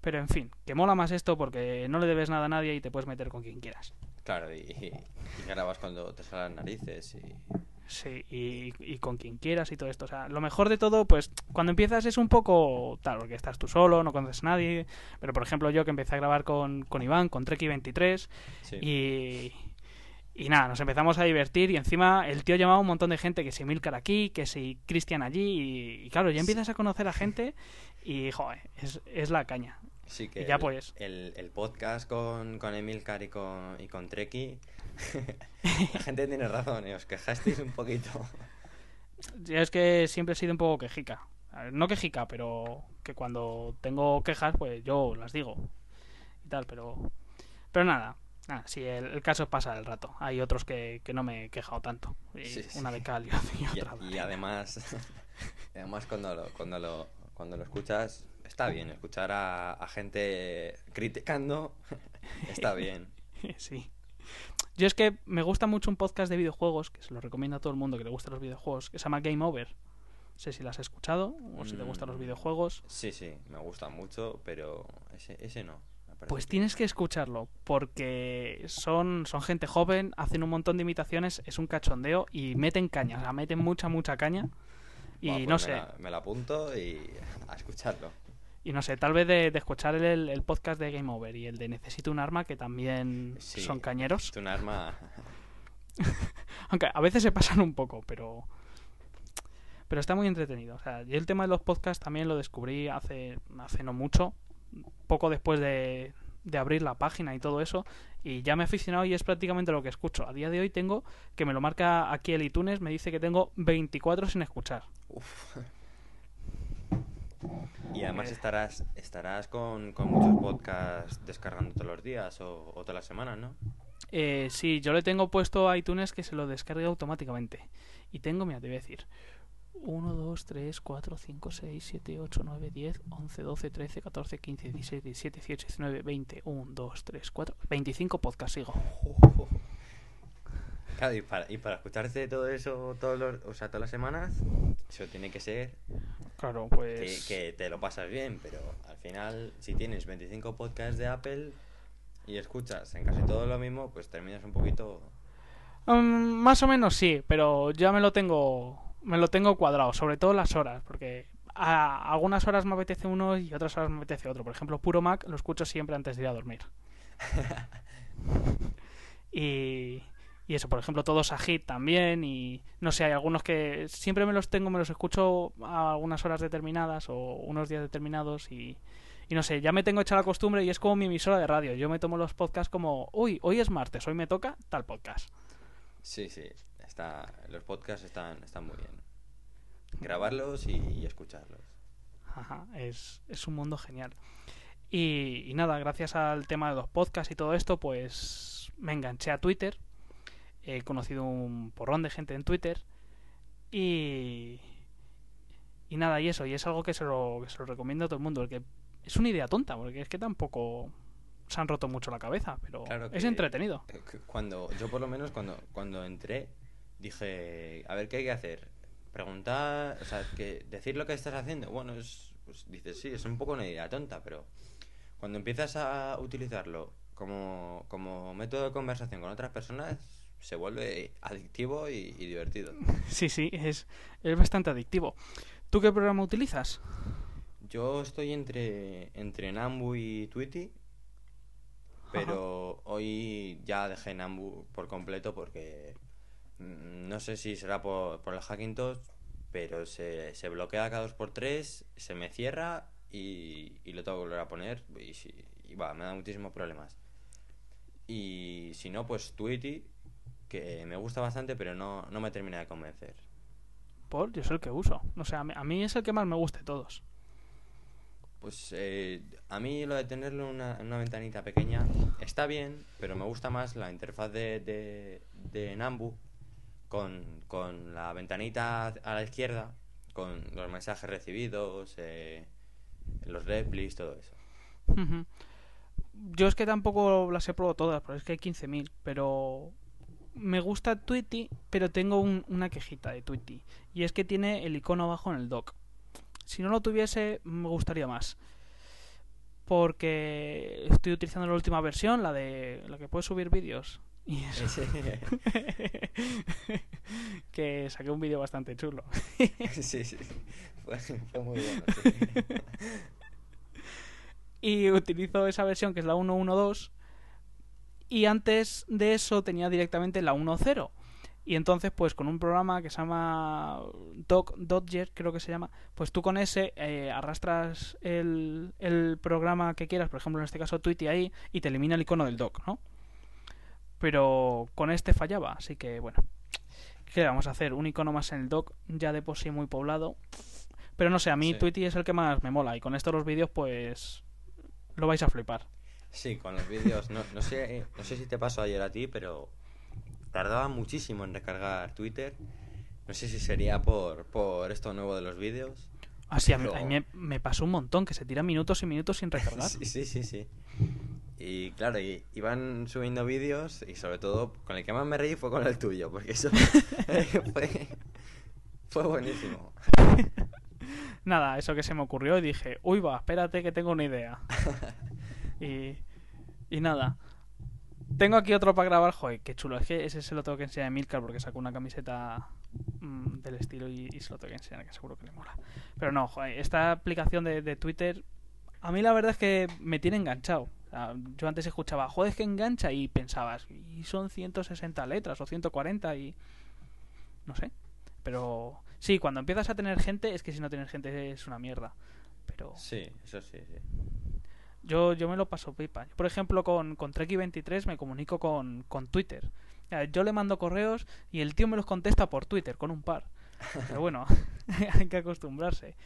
Pero en fin, que mola más esto porque no le debes nada a nadie y te puedes meter con quien quieras. Claro, y, y grabas cuando te salen las narices y... Sí, y, y con quien quieras y todo esto. O sea, lo mejor de todo, pues cuando empiezas es un poco tal, porque estás tú solo, no conoces a nadie. Pero por ejemplo, yo que empecé a grabar con, con Iván, con Treki23, Sí. y, y nada, nos empezamos a divertir. Y encima el tío llamaba a un montón de gente, que si Milcar aquí, que si Cristian allí. Y, y claro, ya empiezas a conocer a gente y, joder, es, es la caña. Sí que Y ya el, pues. el, el podcast con, con Emilcar y con, y con Treki, la gente tiene razón, ¿eh? os quejasteis un poquito. Yo es que siempre he sido un poco quejica. No quejica, pero que cuando tengo quejas, pues yo las digo. Y tal, pero. Pero nada. Nada, sí, el, el caso es pasar el rato. Hay otros que, que no me he quejado tanto. Y Sí, sí. Una de cal y Y, otra de y además, además cuando lo, cuando lo, cuando lo escuchas, está bien. Escuchar a, a gente criticando está bien. Sí. Yo es que me gusta mucho un podcast de videojuegos, que se lo recomiendo a todo el mundo que le gusten los videojuegos, que se llama Game Over. No sé si las has escuchado o si te gustan los Mm. videojuegos. Sí, sí, me gusta mucho, pero ese, ese no. Me Pues tienes que escucharlo, porque son, son gente joven, hacen un montón de imitaciones, es un cachondeo y meten caña, o sea, meten mucha, mucha caña. Y pues no me sé, la- me la apunto y a escucharlo. y no sé, tal vez de, de escuchar el, el podcast de Game Over y el de Necesito un arma, que también Sí. son cañeros. Es un arma. Aunque a veces se pasan un poco, pero. Pero está muy entretenido. O sea, yo el tema de los podcasts también lo descubrí hace, hace no mucho. Poco después de, de abrir la página y todo eso. Y ya me he aficionado y es prácticamente lo que escucho. A día de hoy tengo, que me lo marca aquí el iTunes, me dice que tengo 24 sin escuchar. Uf. Y además Eh. estarás estarás con, con muchos podcasts descargando todos los días o, o todas las semanas, ¿no? Eh, sí, yo le tengo puesto a iTunes que se lo descargue automáticamente. Y tengo, mira, te voy a decir. 1, 2, 3, 4, 5, 6, 7, 8, 9, 10, 11, 12, 13, 14, 15, 16, 17, 18, 19, 20, 1, 2, 3, 4, 25 podcasts sigo. Claro, y para, y para escucharte todo eso todos los, o sea, todas las semanas, eso tiene que ser Claro, pues... que te lo pasas bien, pero al final, si tienes 25 podcasts de Apple y escuchas en casi todo lo mismo, pues terminas un poquito... Mm, más o menos sí, pero ya me lo tengo me lo tengo cuadrado, sobre todo las horas, porque a algunas horas me apetece uno y otras horas me apetece otro. Por ejemplo, Puro Mac lo escucho siempre antes de ir a dormir. y, y eso, por ejemplo, todos a hit también y no sé, hay algunos que siempre me los tengo, me los escucho a algunas horas determinadas o unos días determinados y, y no sé, ya me tengo hecha la costumbre y es como mi emisora de radio. Yo me tomo los podcasts como, uy, hoy es martes, hoy me toca tal podcast. Sí, sí, está, los podcasts están, están muy bien. Grabarlos y, y escucharlos. Ajá, es, es un mundo genial. Y, y nada, gracias al tema de los podcasts y todo esto, pues me enganché a Twitter. He conocido un porrón de gente en Twitter. Y. Y nada, y eso, y es algo que se lo, que se lo recomiendo a todo el mundo. Porque es una idea tonta, porque es que tampoco se han roto mucho la cabeza, pero Claro es entretenido. Cuando, yo por lo menos cuando, cuando entré, dije, a ver, ¿qué hay que hacer? Preguntar, o sea, que decir lo que estás haciendo. Bueno, es, pues dices, sí, es un poco una idea tonta, pero cuando empiezas a utilizarlo como, como método de conversación con otras personas, se vuelve adictivo y, y divertido. Sí, sí, es, es bastante adictivo. ¿Tú qué programa utilizas? Yo estoy entre, entre Nambu y Tweety, pero hoy ya dejé Nambu por completo porque no sé si será por, por el Hackintosh, pero se, se bloquea cada dos por tres, se me cierra y, y lo tengo que volver a poner y, si- y va, me da muchísimos problemas. Y si no, pues Tweety, que me gusta bastante, pero no, no me termina de convencer. Por, yo es el que uso. O sea, a mí, es el que más me gusta de todos. Pues eh, a mí lo de tenerlo en una, una ventanita pequeña está bien, pero me gusta más la interfaz de, de, de Nambu con, con la ventanita a la izquierda, con los mensajes recibidos, eh, los replies, todo eso. Yo es que tampoco las he probado todas, porque es que hay 15.000, pero me gusta Tweety, pero tengo un- una quejita de Tweety, y es que tiene el icono abajo en el dock. Si no lo tuviese, me gustaría más. Porque estoy utilizando la última versión, la de la que puedes subir vídeos. Y eso, que saqué un vídeo bastante chulo. sí, sí, fue, fue muy bueno. sí. y utilizo esa versión que es la 1.1.2 y antes de eso tenía directamente la 1.0 y entonces pues con un programa que se llama Doc Dodger creo que se llama pues tú con ese eh, arrastras el, el programa que quieras por ejemplo en este caso Tweety ahí y te elimina el icono del doc ¿no? Pero con este fallaba así que bueno ¿qué vamos a hacer? un icono más en el doc ya de por sí muy poblado Pero no sé, a mí Sí. Tweety es el que más me mola. Y con esto los vídeos, pues. Lo vais a flipar. Sí, con los vídeos. No, no sé, no sé si te pasó ayer a ti, pero tardaba muchísimo en recargar Twitter. No sé si sería por, por esto nuevo de los vídeos. Así, a mí, a mí me, me pasó un montón, que se tira minutos y minutos sin recargar. Sí, sí, sí, sí. Y claro, y, iban subiendo vídeos y sobre todo con el que más me reí fue con el tuyo, porque eso fue, fue buenísimo. Nada, eso que se me ocurrió y dije, uy, va, espérate que tengo una idea. y, y nada. Tengo aquí otro para grabar, joder, qué chulo. Es que ese se lo tengo que enseñar a Milcar porque sacó una camiseta mm, del estilo y, y se lo tengo que enseñar, que seguro que le mola. Pero no, joder, esta aplicación de, de Twitter, a mí la verdad es que me tiene enganchado. O sea, yo antes escuchaba, joder, que engancha y pensabas, y son 160 letras o 140 y... No sé. Pero sí, cuando empiezas a tener gente, es que si no tienes gente es una mierda. Pero Sí, eso sí, sí. yo, yo me lo paso pipa. Yo, por ejemplo, con, con Treki23 me comunico con, con Twitter. Yo le mando correos y el tío me los contesta por Twitter, con un par. Pero bueno, hay que acostumbrarse.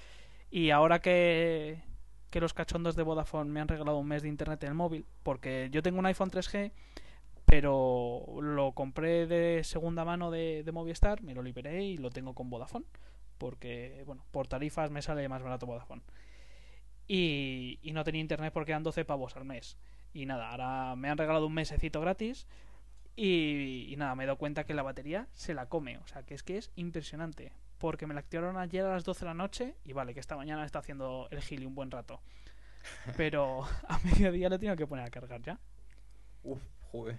Y ahora que, que los cachondos de Vodafone me han regalado un mes de internet en el móvil, porque yo tengo un iPhone 3G, pero lo compré de segunda mano de, de Movistar, me lo liberé y lo tengo con Vodafone, porque, bueno, por tarifas me sale más barato Vodafone. Y, y no tenía internet porque eran 12 pavos al mes. Y nada, ahora me han regalado un mesecito gratis. Y, y nada, me he dado cuenta que la batería se la come. O sea, que es que es impresionante. Porque me la activaron ayer a las 12 de la noche. Y vale, que esta mañana está haciendo el gili un buen rato. Pero a mediodía lo tengo que poner a cargar ya. Uf, joder.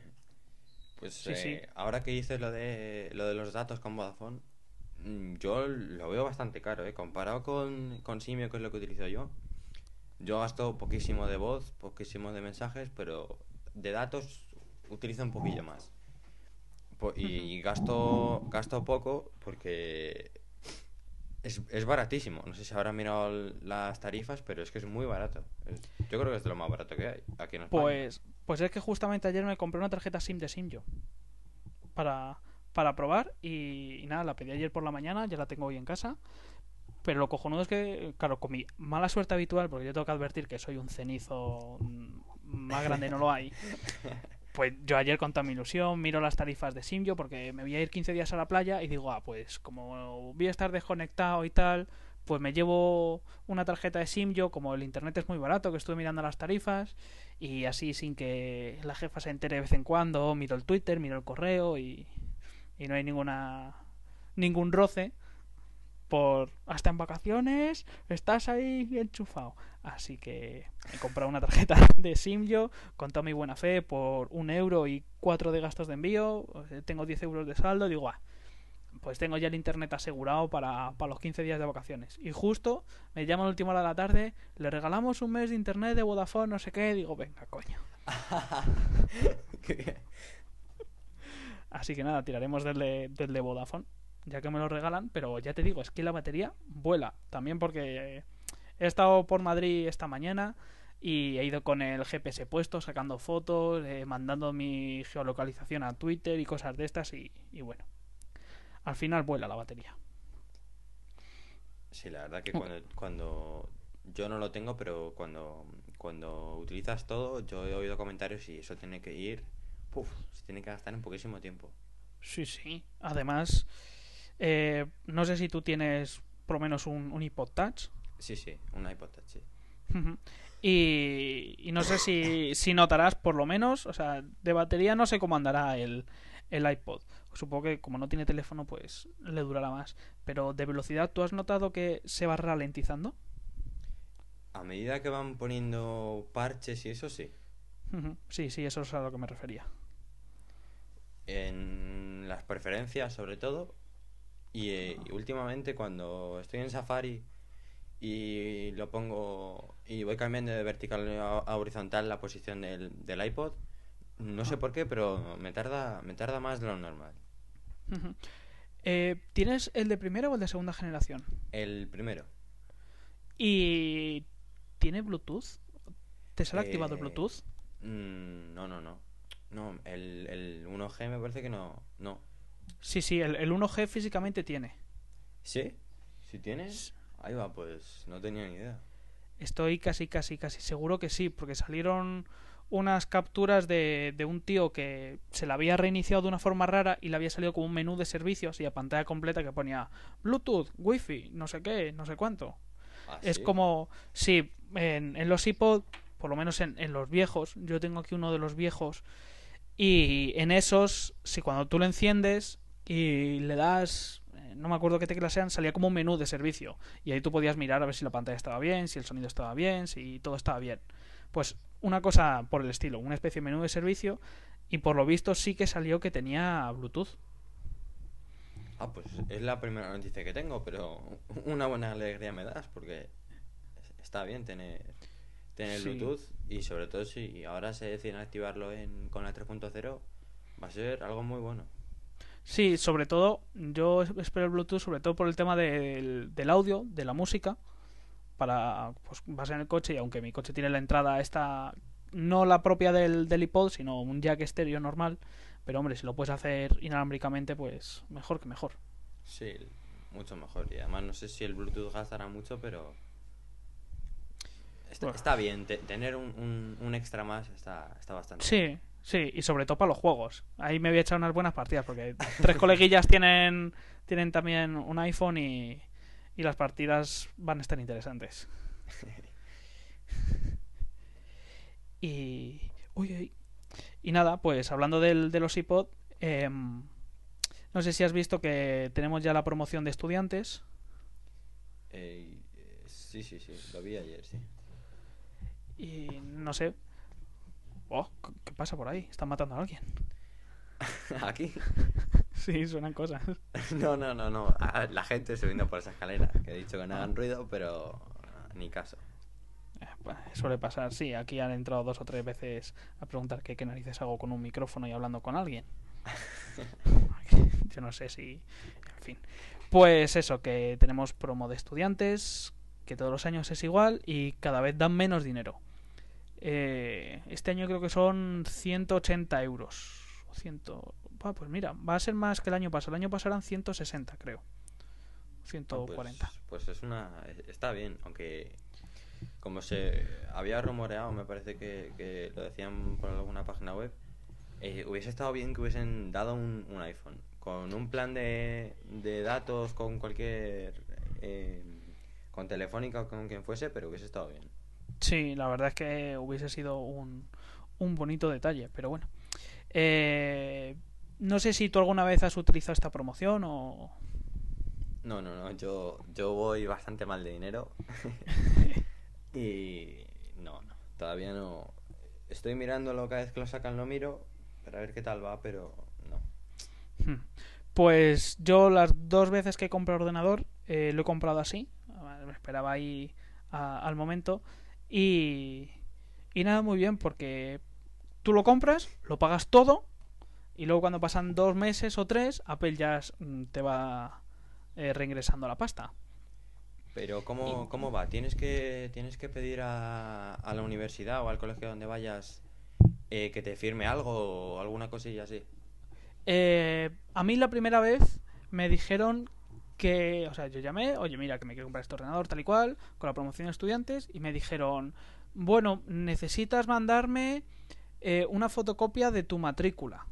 Pues Sí, eh, sí. ahora que dices lo de, lo de los datos con Vodafone, mm, yo lo veo bastante caro, ¿eh? Comparado con, con Simio, que es lo que utilizo yo. Yo gasto poquísimo de voz, poquísimo de mensajes, pero de datos utilizo un poquillo más. Y gasto, gasto poco porque es, es baratísimo. No sé si habrán mirado las tarifas, pero es que es muy barato. Yo creo que es de lo más barato que hay aquí en España. Pues, pues es que justamente ayer me compré una tarjeta SIM de SIM yo. Para, para probar. Y, y nada, la pedí ayer por la mañana, ya la tengo hoy en casa. Pero lo cojonudo es que, claro, con mi mala suerte habitual, porque yo tengo que advertir que soy un cenizo mm, más grande, no lo hay. Pues yo ayer con toda mi ilusión miro las tarifas de Simyo porque me voy a ir 15 días a la playa y digo, ah, pues como voy a estar desconectado y tal, pues me llevo una tarjeta de Simyo, como el internet es muy barato, que estuve mirando las tarifas y así sin que la jefa se entere de vez en cuando, miro el Twitter, miro el correo y, y no hay ninguna ningún roce por hasta en vacaciones estás ahí enchufado. Así que he comprado una tarjeta de Simyo con toda mi buena fe por un euro y cuatro de gastos de envío. sea, Tengo 10 euros de saldo. Digo, ah, pues tengo ya el internet asegurado para, para los 15 días de vacaciones. Y justo me llaman a la última hora de la tarde, le regalamos un mes de internet de Vodafone, no sé qué. Digo, venga, coño. Así que nada, tiraremos del de, del de Vodafone, ya que me lo regalan. Pero ya te digo, es que la batería vuela. También porque he estado por Madrid esta mañana y he ido con el GPS puesto, sacando fotos, eh, mandando mi geolocalización a Twitter y cosas de estas. Y, y bueno, al final vuela la batería. Sí, la verdad que cuando, cuando yo no lo tengo, pero cuando, cuando utilizas todo, yo he oído comentarios y eso tiene que ir, puf, se tiene que gastar en poquísimo tiempo. Sí, sí. Además, eh, no sé si tú tienes por lo menos un, un iPod Touch. Sí, sí, un iPod Touch, sí. Y, y no sé si, si notarás, por lo menos, o sea, de batería no sé cómo andará el, el iPod. Supongo que como no tiene teléfono, pues le durará más. Pero de velocidad, ¿tú has notado que se va ralentizando? A medida que van poniendo parches y eso, sí. Sí, sí, eso es a lo que me refería. En las preferencias, sobre todo. Y, eh, y últimamente, cuando estoy en Safari y lo pongo y voy cambiando de vertical a, horizontal la posición del, del iPod, no sé por qué, pero me tarda, me tarda más de lo normal. Eh, ¿Tienes el de primera o el de segunda generación? El primero. ¿Y tiene Bluetooth? ¿Te sale activado el Eh, Bluetooth? Mm, no, no, no. No, el, el 1G me parece que no. No. Sí, sí, el, el 1G físicamente tiene. ¿Sí? ¿Sí tienes? Ahí va, pues no tenía ni idea. Estoy casi, casi, casi seguro que sí, porque salieron unas capturas de, de un tío que se le había reiniciado de una forma rara y le había salido como un menú de servicios y a pantalla completa que ponía Bluetooth, Wi-Fi, no sé qué, no sé cuánto. ¿Ah, Es sí? como, sí, en, en los iPod, por lo menos en, en los viejos, yo tengo aquí uno de los viejos, y en esos, si cuando tú lo enciendes y le das, no me acuerdo qué teclas sean, salía como un menú de servicio, y ahí tú podías mirar a ver si la pantalla estaba bien, si el sonido estaba bien, si todo estaba bien. Pues una cosa por el estilo, una especie de menú de servicio, y por lo visto sí que salió que tenía Bluetooth. Ah, pues es la primera noticia que tengo, pero una buena alegría me das porque está bien tener, tener Sí. Bluetooth y sobre todo si ahora se deciden activarlo en, con la 3.0 va a ser algo muy bueno. Sí, sobre todo, yo espero el Bluetooth, sobre todo por el tema del, del audio, de la música, para, pues vas en el coche y aunque mi coche tiene la entrada esta, no la propia del, del iPod, sino un jack estéreo normal, pero hombre, si lo puedes hacer inalámbricamente, pues mejor que mejor. Sí, mucho mejor. Y además no sé si el Bluetooth gastará mucho, pero está, Bueno. está bien. te- tener un, un- un extra más está, está bastante Sí, bien. Sí, y sobre todo para los juegos. Ahí me voy a echar unas buenas partidas, porque tres coleguillas tienen, tienen también un iPhone y, y las partidas van a estar interesantes. Y. Uy, uy. Y nada, pues hablando del, de los iPod, em, no sé si has visto que tenemos ya la promoción de estudiantes. Eh, eh, sí, sí, sí, lo vi ayer, sí. Y no sé. Oh, ¿qué pasa por ahí? Están matando a alguien. Aquí. Sí, suenan cosas. No, no, no, no. Ah, La gente subiendo por esa escalera. Que he dicho que no hagan ruido, pero ah, ni caso. Eh, pues, Suele pasar, sí. Aquí han entrado dos o tres veces a preguntar qué, qué narices hago con un micrófono y hablando con alguien. Yo no sé si. En fin. Pues eso, que tenemos promo de estudiantes, que todos los años es igual y cada vez dan menos dinero. Eh, este año creo que son 180 euros. O 100... Ah, pues mira, va a ser más que el año pasado. El año pasado eran 160, creo. Ah, pues- 140. Pues, es una. Está bien, aunque. Como se había rumoreado, me parece que, lo decían por alguna página web. eh, hubiese estado bien que hubiesen dado un, un iPhone. Con un plan de, de datos, con cualquier. eh, con Telefónica o con quien fuese, pero hubiese estado bien. Sí, la verdad es que hubiese sido un, un bonito detalle, pero bueno. Eh, no sé si tú alguna vez has utilizado esta promoción o... No, no, no, yo, yo voy bastante mal de dinero. y no, no, todavía no. Estoy mirándolo cada vez que lo sacan, lo miro para ver qué tal va, pero no. Hmm. Pues yo las dos veces que he comprado ordenador eh, lo he comprado así. Me esperaba ahí a- al momento. Y, y nada, muy bien, porque tú lo compras, lo pagas todo. Y luego cuando pasan dos meses o tres, Apple ya mm, te va eh, reingresando la pasta. Pero ¿cómo, cómo va? ¿Tienes que, tienes que pedir a, a la universidad o al colegio donde vayas eh, que te firme algo o alguna cosilla así? Eh, a mí la primera vez me dijeron que, o sea, yo llamé, oye, mira, que me quiero comprar este ordenador tal y cual, con la promoción de estudiantes, y me dijeron, bueno, necesitas mandarme eh, una fotocopia de tu matrícula,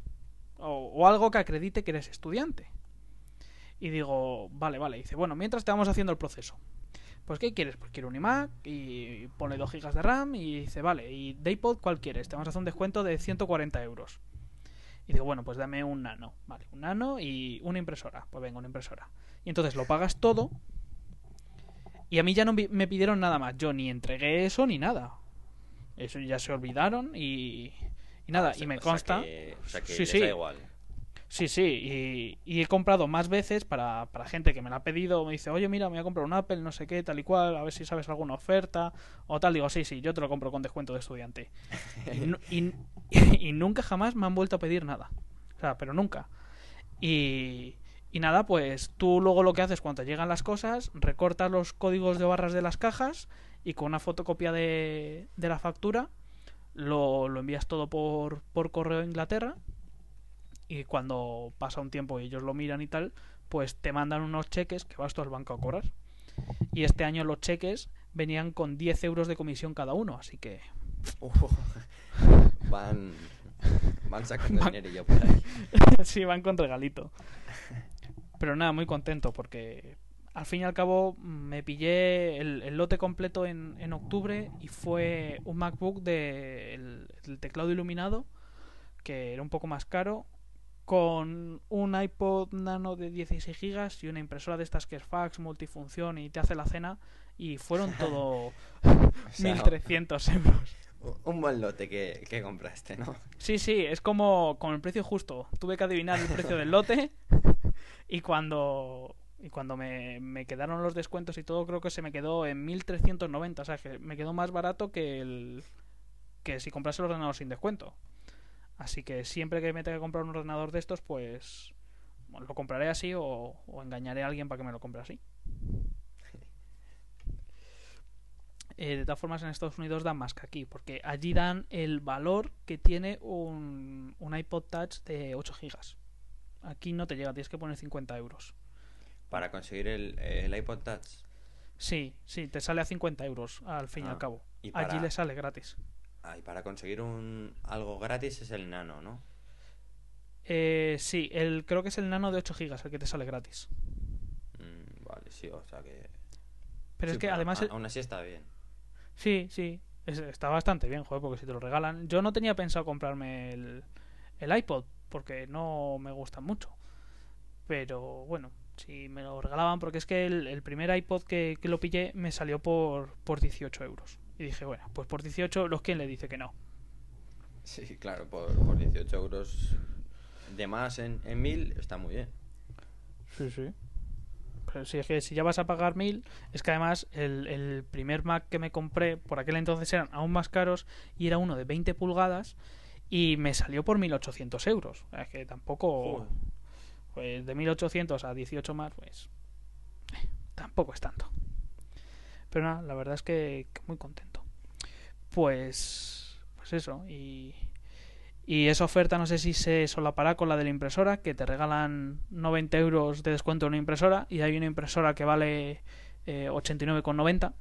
o, algo que acredite que eres estudiante. Y digo, vale, vale, dice, bueno, mientras te vamos haciendo el proceso. Pues, ¿qué quieres? Pues quiero un iMac y pone 2 GB de RAM y dice, vale, ¿y de iPod cuál quieres? Te vamos a hacer un descuento de 140 euros. Y digo, bueno, pues dame un nano. Vale, un nano y una impresora. Pues venga, una impresora. Y entonces lo pagas todo. Y a mí ya no me pidieron nada más. Yo ni entregué eso ni nada. Eso ya se olvidaron y, y nada. Ah, o sea- y me o sea consta. que- o sea que sí, les sí. da igual. Sí, sí, y, y he comprado más veces para, para gente que me la ha pedido, me dice, oye, mira, me voy a comprar un Apple, no sé qué, tal y cual, a ver si sabes alguna oferta, o tal, digo, sí, sí, yo te lo compro con descuento de estudiante. Y- y nunca jamás me han vuelto a pedir nada. O sea, pero nunca. Y, y nada, pues tú luego lo que haces cuando te llegan las cosas, recortas los códigos de barras de las cajas y con una fotocopia de, de la factura lo, lo envías todo por, por correo a Inglaterra y cuando pasa un tiempo y ellos lo miran y tal, pues te mandan unos cheques que vas tú al banco a cobrar. Y este año los cheques venían con 10 euros de comisión cada uno, así que van, van sacando Van- dinero ya por ahí. sí, van con regalito. Pero nada, muy contento porque al fin y al cabo me pillé el, el lote completo en, en octubre y fue un MacBook de el, el teclado iluminado que era un poco más caro con un iPod Nano de 16 gigas y una impresora de estas que es fax, multifunción y te hace la cena y fueron todo O sea, 1300 euros. un buen lote que, que compraste, ¿no? Sí, sí, es como con el precio justo. Tuve que adivinar el precio del lote y cuando y cuando me, me quedaron los descuentos y todo, creo que se me quedó en 1390. O sea, que me quedó más barato que el que si comprase el ordenador sin descuento. Así que siempre que me tenga que comprar un ordenador de estos, pues lo compraré así o, o engañaré a alguien para que me lo compre así. Eh, de todas formas, en Estados Unidos dan más que aquí, porque allí dan el valor que tiene un, un iPod Touch de 8 gigas. Aquí no te llega, tienes que poner 50 euros. Para conseguir el, el iPod Touch. Sí, sí, te sale a 50 euros al fin y Ah, al cabo. y Allí para- le sale gratis. Ah, y para conseguir un algo gratis es el nano, ¿no? Eh, sí, el, creo que es el nano de 8 gigas el que te sale gratis. Mm, vale, sí, o sea que... Pero sí, es que además... a- el- Aún así está bien. Sí, sí. es- está bastante bien, joder, porque si te lo regalan. Yo no tenía pensado comprarme el, el iPod, porque no me gustan mucho. Pero bueno, si me lo regalaban, porque es que el, el primer iPod que, que lo pillé me salió por, por 18 euros. Y dije, bueno, pues por 18, ¿los quién le dice que no? Sí, claro, por, por 18 euros de más en, en 1000 está muy bien. Sí, sí. Pero si es que si ya vas a pagar mil, es que además el, el primer Mac que me compré por aquel entonces eran aún más caros y era uno de 20 pulgadas y me salió por 1800 euros. Es que tampoco. Pues de 1800 a 18 más, pues. tampoco es tanto. Pero nada, la verdad es que, que muy contento. Pues. Pues eso. Y. Y esa oferta no sé si se solapará con la de la impresora, que te regalan 90 euros de descuento en una impresora y hay una impresora que vale eh, 89,90.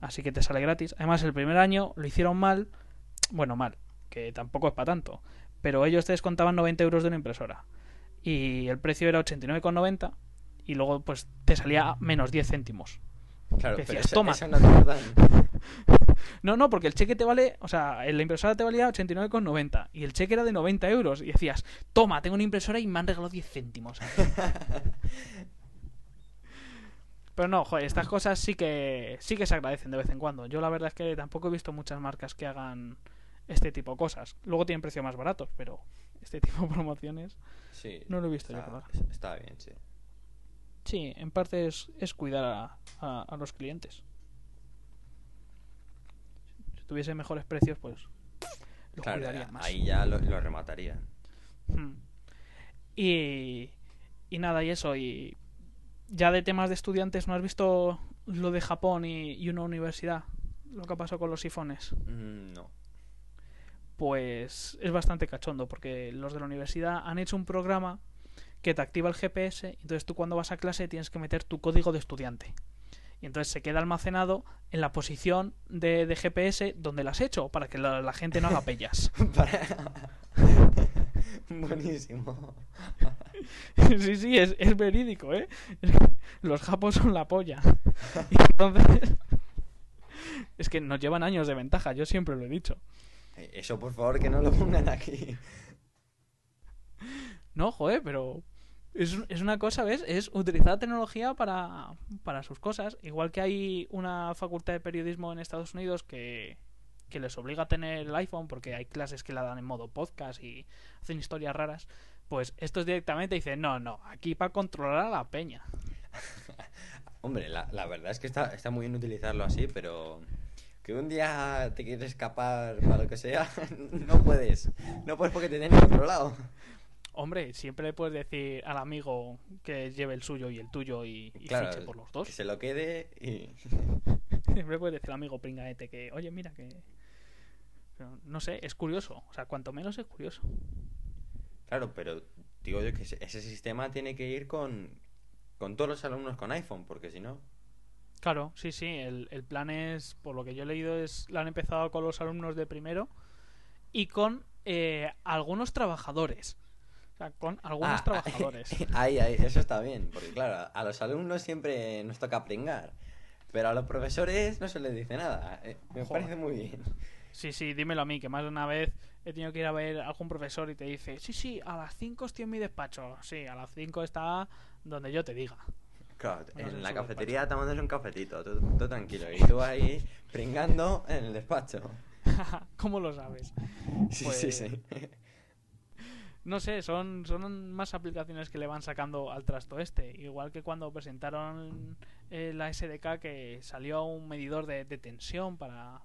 Así que te sale gratis. Además, el primer año lo hicieron mal. Bueno, mal, que tampoco es para tanto. Pero ellos te descontaban 90 euros de una impresora. Y el precio era 89,90. Y luego, pues, te salía menos 10 céntimos. Claro, Que pero decías, eso, "Toma". no. No, no, porque el cheque te vale, o sea, la impresora te valía 89,90 y el cheque era de 90 euros y decías, toma, tengo una impresora y me han regalado 10 céntimos. Pero no, joder, estas cosas sí que sí que se agradecen de vez en cuando. Yo la verdad es que tampoco he visto muchas marcas que hagan este tipo de cosas. Luego tienen precios más baratos, pero este tipo de promociones, Sí, No lo he visto yo está, lo haga. está bien, sí. sí, en parte es, es cuidar a, a- a los clientes. Si tuviese mejores precios, pues los Claro, cuidaría más. ahí ya lo, lo rematarían. Hmm. Y, y nada, y eso. Y ya de temas de estudiantes, ¿no has visto lo de Japón y, y una universidad? Lo que ha pasado con los sifones. Mm, no. Pues es bastante cachondo, porque los de la universidad han hecho un programa que te activa el GPS. Entonces tú cuando vas a clase tienes que meter tu código de estudiante. Y entonces se queda almacenado en la posición de, de GPS donde lo has hecho, para que la, la gente no haga pellas. Buenísimo. Sí, sí, es, es verídico, ¿eh? Los japos son la polla. Y entonces... Es que nos llevan años de ventaja, yo siempre lo he dicho. Eh, Eso, por favor, que no lo pongan aquí. No, joder, pero... Es, es una cosa, ¿ves? Es utilizar la tecnología para, para sus cosas. Igual que hay una facultad de periodismo en Estados Unidos que, que les obliga a tener el iPhone porque hay clases que la dan en modo podcast y hacen historias raras. Pues estos directamente dicen, no, no, aquí para controlar a la peña. Hombre, la, la verdad es que está, está muy bien utilizarlo así, pero que un día te quieres escapar para lo que sea, no puedes. No puedes porque te tienen controlado. Hombre, siempre le puedes decir al amigo que lleve el suyo y el tuyo y, y Claro, fiche por los dos. que se lo quede y... Siempre puedes decir al amigo pringaete que, oye, mira que... Pero, no sé, es curioso. O sea, cuanto menos es curioso. Claro, pero digo yo que ese, ese sistema tiene que ir con, con todos los alumnos con iPhone, porque si no... Claro, sí, sí. El, el plan es, por lo que yo he leído, es lo han empezado con los alumnos de primero y con eh, algunos trabajadores. O sea, con algunos Ah, trabajadores. ahí, ahí, eso está bien, porque claro, a los alumnos siempre nos toca pringar, pero a los profesores no se les dice nada. eh, me Joder. parece muy bien. Sí, sí, dímelo a mí, que más de una vez he tenido que ir a ver a algún profesor y te dice, sí, sí, a las 5 estoy en mi despacho. Sí, a las 5 está donde yo te diga. Claro, Bueno, en la cafetería tomándose un cafetito, tú tranquilo, y tú ahí pringando en el despacho. ¿Cómo lo sabes? Sí, Pues- sí, sí. No sé, son, son más aplicaciones que le van sacando al trasto este. Igual que cuando presentaron eh, la SDK que salió un medidor de, de tensión para...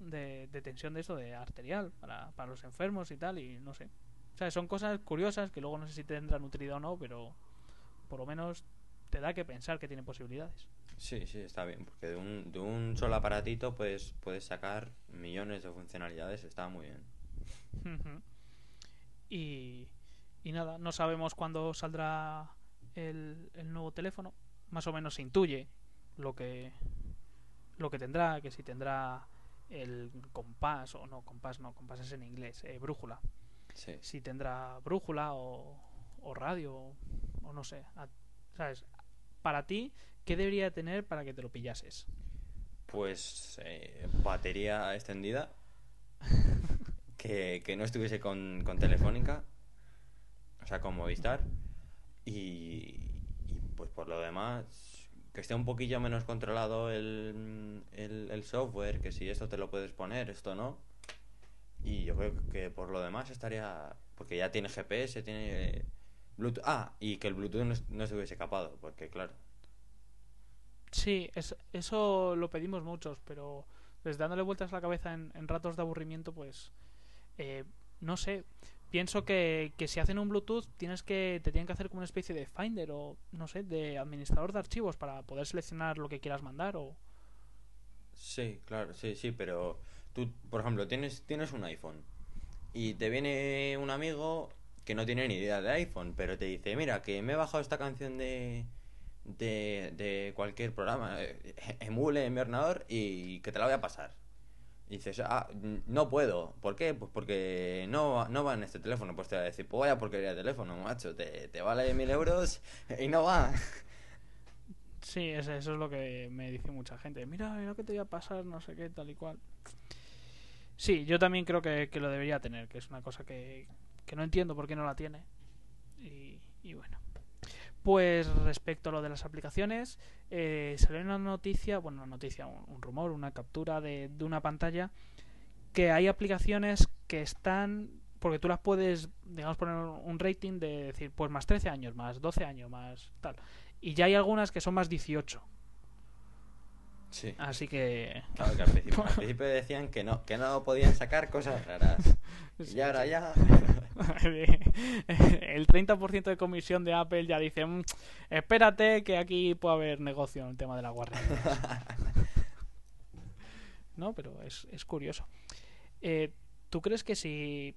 De, de tensión de esto, de arterial, para, para los enfermos y tal, y no sé. O sea, son cosas curiosas que luego no sé si tendrán utilidad o no, pero por lo menos te da que pensar que tiene posibilidades. Sí, sí, está bien, porque de un, de un solo aparatito pues, puedes sacar millones de funcionalidades, está muy bien. Y, y nada, no sabemos cuándo saldrá el, el nuevo teléfono. Más o menos se intuye lo que lo que tendrá, que si tendrá el compás o no, compás no, compás es en inglés, eh, brújula. Sí. Si tendrá brújula o, o radio o, o no sé. a- ¿Sabes? Para ti, ¿qué debería tener para que te lo pillases? Pues eh, batería extendida, que, que no estuviese con, con Telefónica, o sea, con Movistar, y, y, pues por lo demás, que esté un poquillo menos controlado el, el, el software, que si esto te lo puedes poner, esto no. Y yo creo que por lo demás estaría, porque ya tiene GPS, tiene Bluetooth, ah, y que el Bluetooth no, no estuviese capado, porque claro. Sí, es- eso lo pedimos muchos, pero pues dándole vueltas a la cabeza en, en ratos de aburrimiento, pues eh, no sé. Pienso que, que si hacen un Bluetooth tienes que te tienen que hacer como una especie de Finder o no sé, de administrador de archivos para poder seleccionar lo que quieras mandar o Sí, claro, sí, sí, pero tú, por ejemplo, tienes, tienes un iPhone y te viene un amigo que no tiene ni idea de iPhone, pero te dice, mira, que me he bajado esta canción de, de, de cualquier programa, eh, emule en mi ordenador y que te la voy a pasar. Y dices, ah, no puedo. ¿Por qué? Pues porque no, no va en este teléfono. Pues te va a decir, pues vaya porquería de teléfono, macho, te, te vale mil euros y no va. Sí, es- eso es lo que me dice mucha gente. Mira, mira que te voy a pasar, no sé qué, tal y cual. Sí, yo también creo que, que lo debería tener, que es una cosa que, que no entiendo por qué no la tiene. Y, bueno. Pues respecto a lo de las aplicaciones, eh, salió una noticia, bueno, una noticia, un, un rumor, una captura de, de una pantalla, que hay aplicaciones que están, porque tú las puedes, digamos, poner un rating de decir, pues más 13 años, más 12 años, más tal. Y ya hay algunas que son más 18. Sí. Así que... Claro que al principio, al principio decían que no, que no podían sacar cosas raras. Y ahora ya. el 30% de comisión de Apple ya dice, "Mm, espérate que aquí puede haber negocio en el tema de la guardia. no, pero es, es curioso. Eh, ¿Tú crees que si,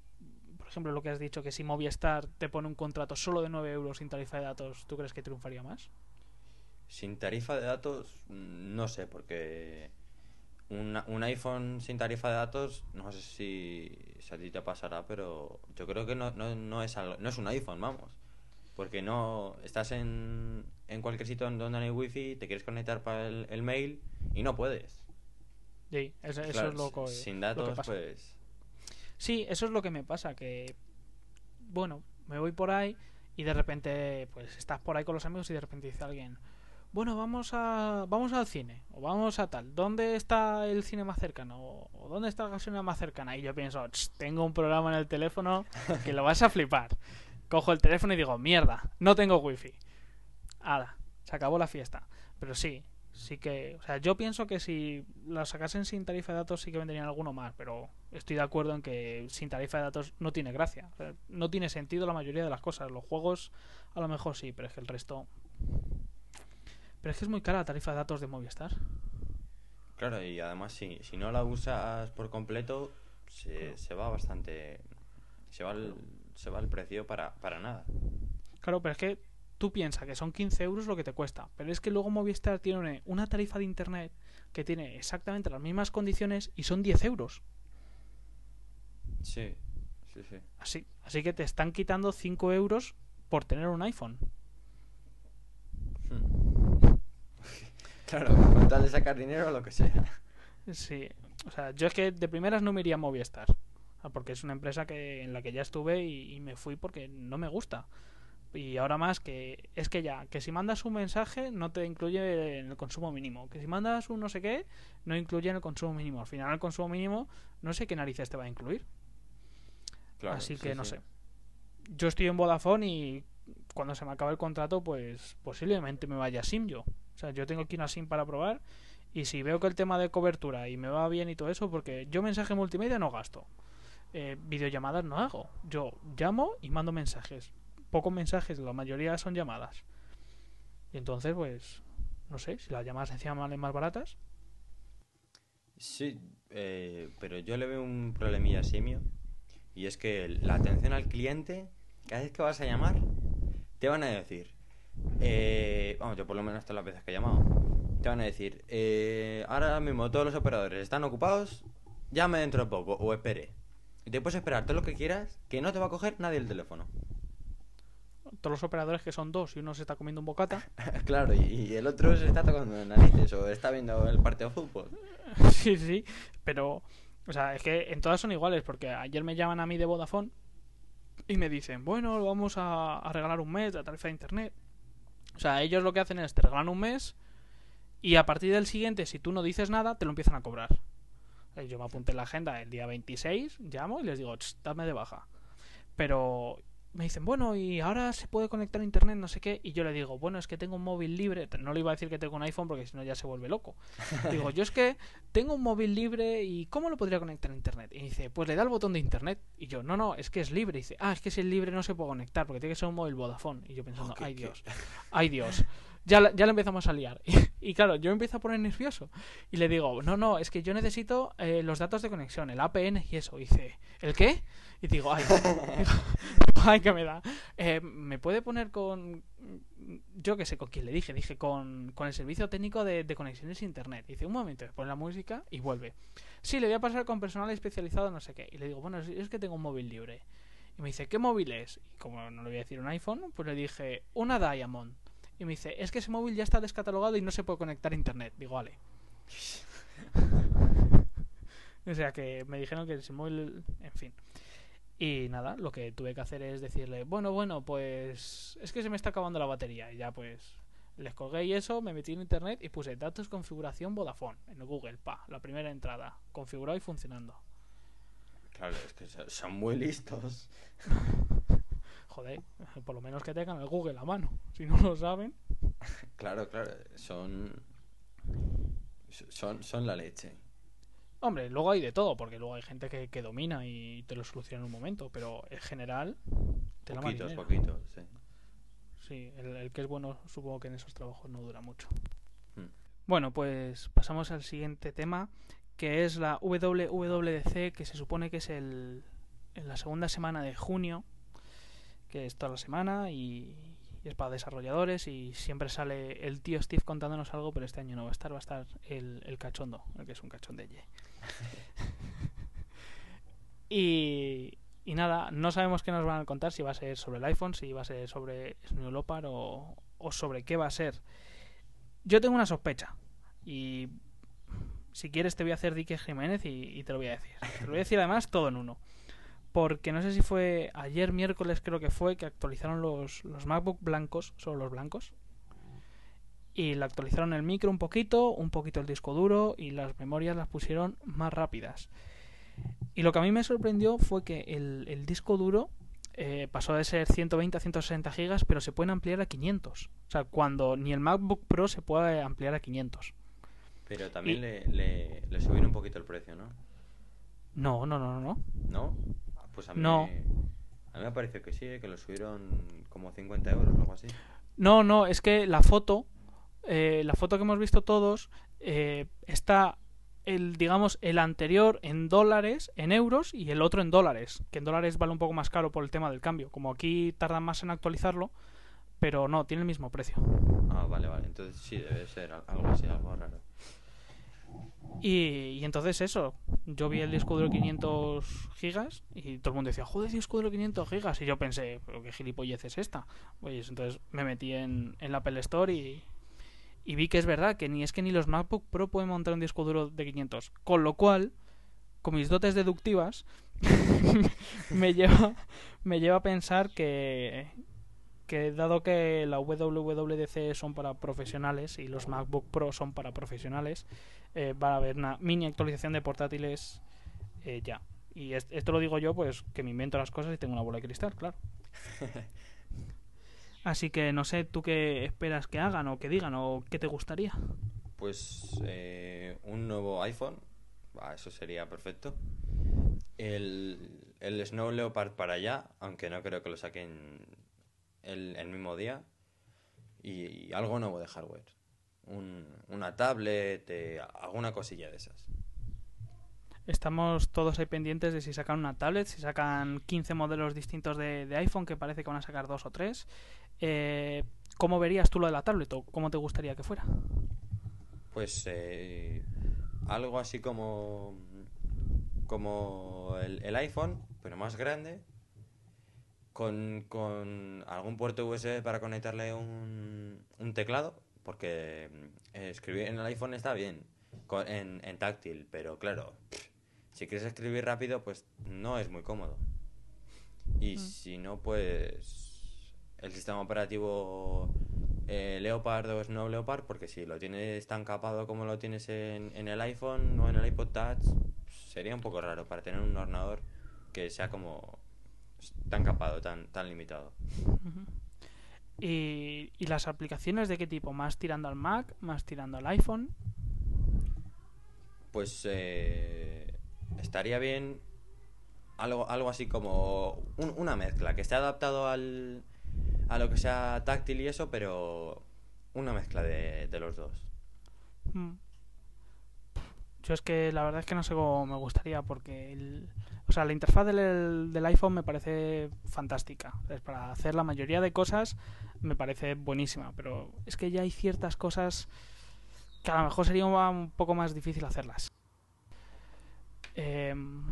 por ejemplo, lo que has dicho, que si Movistar te pone un contrato solo de 9 euros sin tarifa de datos, ¿tú crees que triunfaría más? Sin tarifa de datos, no sé, porque una- un iPhone sin tarifa de datos, no sé si, si a ti te pasará, pero yo creo que no, no, no es, algo- no es un iPhone, vamos. Porque no estás en, en cualquier sitio donde no hay wifi, te quieres conectar para el, el mail y no puedes. Sí, eso, eso Claro, es lo, co- sin lo que datos, pasa. pues. Sí, eso es lo que me pasa, que bueno, me voy por ahí y de repente pues estás por ahí con los amigos y de repente dice alguien, bueno, vamos a vamos al cine o vamos a tal, ¿dónde está el cine más cercano o, dónde está la gasolina más cercana? Y yo pienso, "Ch, tengo un programa en el teléfono que lo vas a flipar. Cojo el teléfono y digo, mierda, no tengo wifi. Ala, se acabó la fiesta. Pero sí, sí que, o sea, yo pienso que si lo sacasen sin tarifa de datos sí que vendrían alguno más, pero estoy de acuerdo en que sin tarifa de datos no tiene gracia. O sea, no tiene sentido la mayoría de las cosas. Los juegos a lo mejor sí, pero es que el resto... Pero es que es muy cara la tarifa de datos de Movistar. Claro, y además, si, si no la usas por completo, se, se va bastante. Se va el, se va el precio para, para nada. Claro, pero es que tú piensas que son 15 euros lo que te cuesta, pero es que luego Movistar tiene una tarifa de internet que tiene exactamente las mismas condiciones y son 10 euros. Sí, sí, sí. Así, así que te están quitando 5 euros por tener un iPhone. Hmm. Claro, con tal de sacar dinero o lo que sea. Sí, o sea, yo es que de primeras no me iría a Movistar, sea, porque es una empresa que en la que ya estuve y, y me fui porque no me gusta. Y ahora más que es que ya, que si mandas un mensaje no te incluye en el consumo mínimo, que si mandas un no sé qué no incluye en el consumo mínimo. Al final el consumo mínimo no sé qué narices te va a incluir. Claro, Así sí, que no sí. sé. Yo estoy en Vodafone y cuando se me acabe el contrato, pues posiblemente me vaya a SIM yo. Sea, yo tengo aquí una SIM para probar y si veo que el tema de cobertura y me va bien y todo eso, porque yo mensaje multimedia no gasto. Eh, videollamadas no hago. Yo llamo y mando mensajes. Pocos mensajes, la mayoría son llamadas. Y entonces, pues, no sé, si las llamadas encima valen más baratas. Sí, eh, pero yo le veo un problemilla simio. Y es que la atención al cliente, cada vez que vas a llamar, te van a decir. Eh, vamos, yo por lo menos todas las veces que he llamado. Te van a decir, eh, ahora mismo todos los operadores están ocupados, llame dentro de poco o espere. Y te puedes esperar todo lo que quieras, que no te va a coger nadie el teléfono. Todos los operadores que son dos y uno se está comiendo un bocata. claro, y, el otro se está tocando narices o está viendo el partido de fútbol. sí, sí, pero, o sea, es que en todas son iguales, porque ayer me llaman a mí de Vodafone y me dicen, bueno, vamos a, a regalar un mes de tarifa de internet. O sea, ellos lo que hacen es te regalan un mes y a partir del siguiente, si tú no dices nada, te lo empiezan a cobrar. Yo me apunté en la agenda el día 26, llamo y les digo, "Ch, dame de baja. Pero me dicen, bueno, y ahora se puede conectar a internet, no sé qué. Y yo le digo, bueno, es que tengo un móvil libre. No le iba a decir que tengo un iPhone porque si no ya se vuelve loco. Digo, yo es que tengo un móvil libre y ¿cómo lo podría conectar a internet? Y dice, pues le da el botón de internet. Y yo, no, no, es que es libre. Y dice, ah, es que si es libre no se puede conectar porque tiene que ser un móvil Vodafone. Y yo pensando, Oh, qué- ay qué- Dios, ay Dios. Ya, la- ya le empezamos a liar. Y, claro, yo empiezo a poner nervioso. Y le digo, no, no, es que yo necesito eh, los datos de conexión, el APN y eso. Y dice, ¿el qué? Y digo, ay, digo, ay, que me da. Eh, ¿Me puede poner con. Yo qué sé con quién le dije? Dije con, con el servicio técnico de, de conexiones a internet. Y dice, un momento, pone la música y vuelve. Sí, le voy a pasar con personal especializado, no sé qué. Y le digo, bueno, es que tengo un móvil libre. Y me dice, ¿qué móvil es? Y como no le voy a decir un iPhone, pues le dije, una Diamond. Y me dice, es que ese móvil ya está descatalogado y no se puede conectar a internet. Digo, vale. o sea que me dijeron que ese móvil, en fin. Y nada, lo que tuve que hacer es decirle, bueno, bueno, pues es que se me está acabando la batería. Y ya pues les colgué y eso, me metí en internet y puse datos configuración Vodafone en Google, pa, la primera entrada, configurado y funcionando. Claro, es que so- son muy listos. Joder, por lo menos que tengan el Google a mano. Si no lo saben. Claro, claro, son. Son, son la leche. Hombre, luego hay de todo, porque luego hay gente que, que domina y te lo soluciona en un momento, pero en general te la Poquitos, marinera. poquitos, sí. Sí, el, el que es bueno supongo que en esos trabajos no dura mucho. Hmm. Bueno, pues pasamos al siguiente tema, que es la WWDC, que se supone que es el, en la segunda semana de junio, que es toda la semana y, es para desarrolladores y siempre sale el tío Steve contándonos algo, pero este año no va a estar, va a estar el, cachondo, el que es un cachondelle. y, y nada, no sabemos qué nos van a contar, si va a ser sobre el iPhone, si va a ser sobre New Leopard o, o sobre qué va a ser. Yo tengo una sospecha y si quieres te voy a hacer Dique Jiménez y te lo voy a decir. Te lo voy a decir además todo en uno. Porque no sé si fue ayer miércoles creo que fue que actualizaron los, los MacBook blancos, solo los blancos. Y le actualizaron el micro un poquito, un poquito el disco duro y las memorias las pusieron más rápidas. Y lo que a mí me sorprendió fue que el, el disco duro eh, pasó de ser 120 a 160 gigas, pero se pueden ampliar a 500. O sea, cuando ni el MacBook Pro se puede ampliar a 500. Pero también Y- le, le, le subieron un poquito el precio, ¿no? No, no, no, no, no. ¿No? Pues a mí, No. a mí me parece que sí, que lo subieron como 50 euros o algo así. No, no, es que la foto, eh, la foto que hemos visto todos, eh, está el, digamos, el anterior en dólares, en euros, y el otro en dólares, que en dólares vale un poco más caro por el tema del cambio. Como aquí tardan más en actualizarlo, pero no, tiene el mismo precio. Ah, vale, vale. Entonces sí, debe ser al- algo así, algo raro. Y, entonces eso, yo vi el disco duro de 500 gigas y todo el mundo decía, joder, disco duro de 500 gigas. Y yo pensé, pero qué gilipollez es esta. Pues entonces me metí en, en la Apple Store y, y vi que es verdad, que ni es que ni los MacBook Pro pueden montar un disco duro de 500. Con lo cual, con mis dotes deductivas, me lleva, me lleva a pensar que, que dado que la WWDC son para profesionales y los MacBook Pro son para profesionales, eh, va a haber una mini actualización de portátiles eh, ya. Y es- esto lo digo yo, pues que me invento las cosas y tengo una bola de cristal, claro. Así que no sé, ¿tú qué esperas que hagan o que digan o qué te gustaría? Pues eh, un nuevo iPhone, ah, eso sería perfecto. El, el Snow Leopard para allá, aunque no creo que lo saquen el, el mismo día. Y, y algo nuevo de hardware. Un- una tablet, eh, alguna cosilla de esas. Estamos todos ahí pendientes de si sacan una tablet, si sacan 15 modelos distintos de, de iPhone, que parece que van a sacar dos o tres. Eh, ¿Cómo verías tú lo de la tablet o cómo te gustaría que fuera? Pues eh, algo así como, como el, el iPhone, pero más grande, con, con algún puerto USB para conectarle un, un teclado, porque eh, escribir en el iPhone está bien, en, en táctil, pero claro, si quieres escribir rápido, pues no es muy cómodo. Y si no, pues el sistema operativo eh, Leopard o Snow Leopard, porque si lo tienes tan capado como lo tienes en, en el iPhone o en el iPod Touch, sería un poco raro para tener un ordenador que sea como tan capado, tan, tan limitado. ¿Y, y las aplicaciones de qué tipo? ¿Más tirando al Mac? ¿Más tirando al iPhone? Pues eh, estaría bien algo, algo así como un- una mezcla, que esté adaptado al, a lo que sea táctil y eso, pero una mezcla de, de los dos. Mm. Yo es que la verdad es que no sé cómo me gustaría porque el, o sea, la interfaz del, del iPhone me parece fantástica. Es para hacer la mayoría de cosas me parece buenísima, pero es que ya hay ciertas cosas que a lo mejor sería un, poco más difícil hacerlas. Em,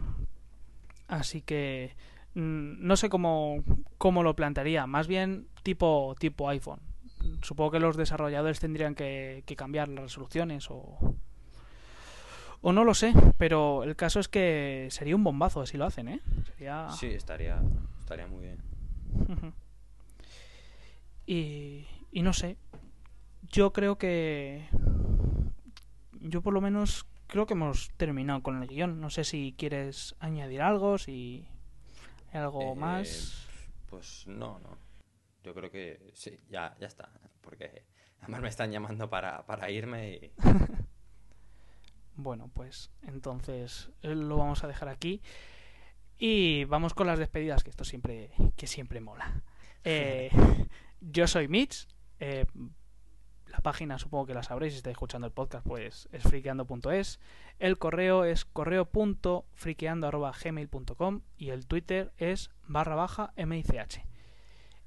así que mm, no sé cómo, cómo lo plantearía, más bien tipo, tipo iPhone. Supongo que los desarrolladores tendrían que, que cambiar las resoluciones o, o no lo sé, pero el caso es que sería un bombazo si lo hacen, ¿eh? Sería... Sí, estaría, estaría muy bien. Y, y no sé, yo creo que... Yo por lo menos creo que hemos terminado con el guion. No sé si quieres añadir algo, si hay algo Eh, más. Pues no, no. Yo creo que sí, ya, ya está. Porque además me están llamando para, para irme y... Bueno, pues entonces eh, lo vamos a dejar aquí. Y vamos con las despedidas, que esto siempre, que siempre mola. Eh, yo soy Mitch. eh, la página supongo que la sabréis si estáis escuchando el podcast, pues es friqueando.es. El correo es correo.friqueando.gmail.com y el Twitter es barra baja MICH.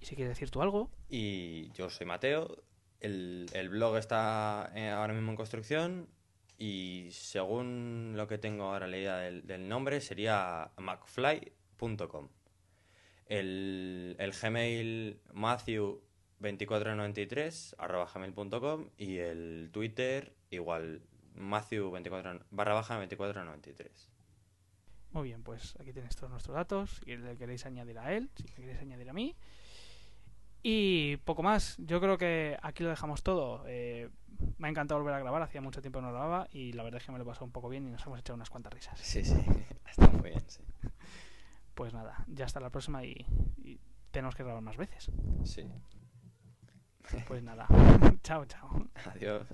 Y si quieres decir tú algo, Y yo soy Mateo. El, el blog está ahora mismo en construcción. Y según lo que tengo ahora leída del, del nombre, sería macfly.com. El, el Gmail Matthew2493 arroba gmail.com y el Twitter igual Matthew24 barra baja 2493. Muy bien, pues aquí tenéis todos nuestros datos. Si le queréis añadir a él, si me queréis añadir a mí. Y poco más. Yo creo que aquí lo dejamos todo. Eh, me ha encantado volver a grabar. Hacía mucho tiempo que no grababa y la verdad es que me lo he pasado un poco bien y nos hemos echado unas cuantas risas. Sí, sí, está muy bien, sí. Pues nada, ya hasta la próxima y, y tenemos que grabar más veces. Sí. Pues nada, chao, chao. Adiós.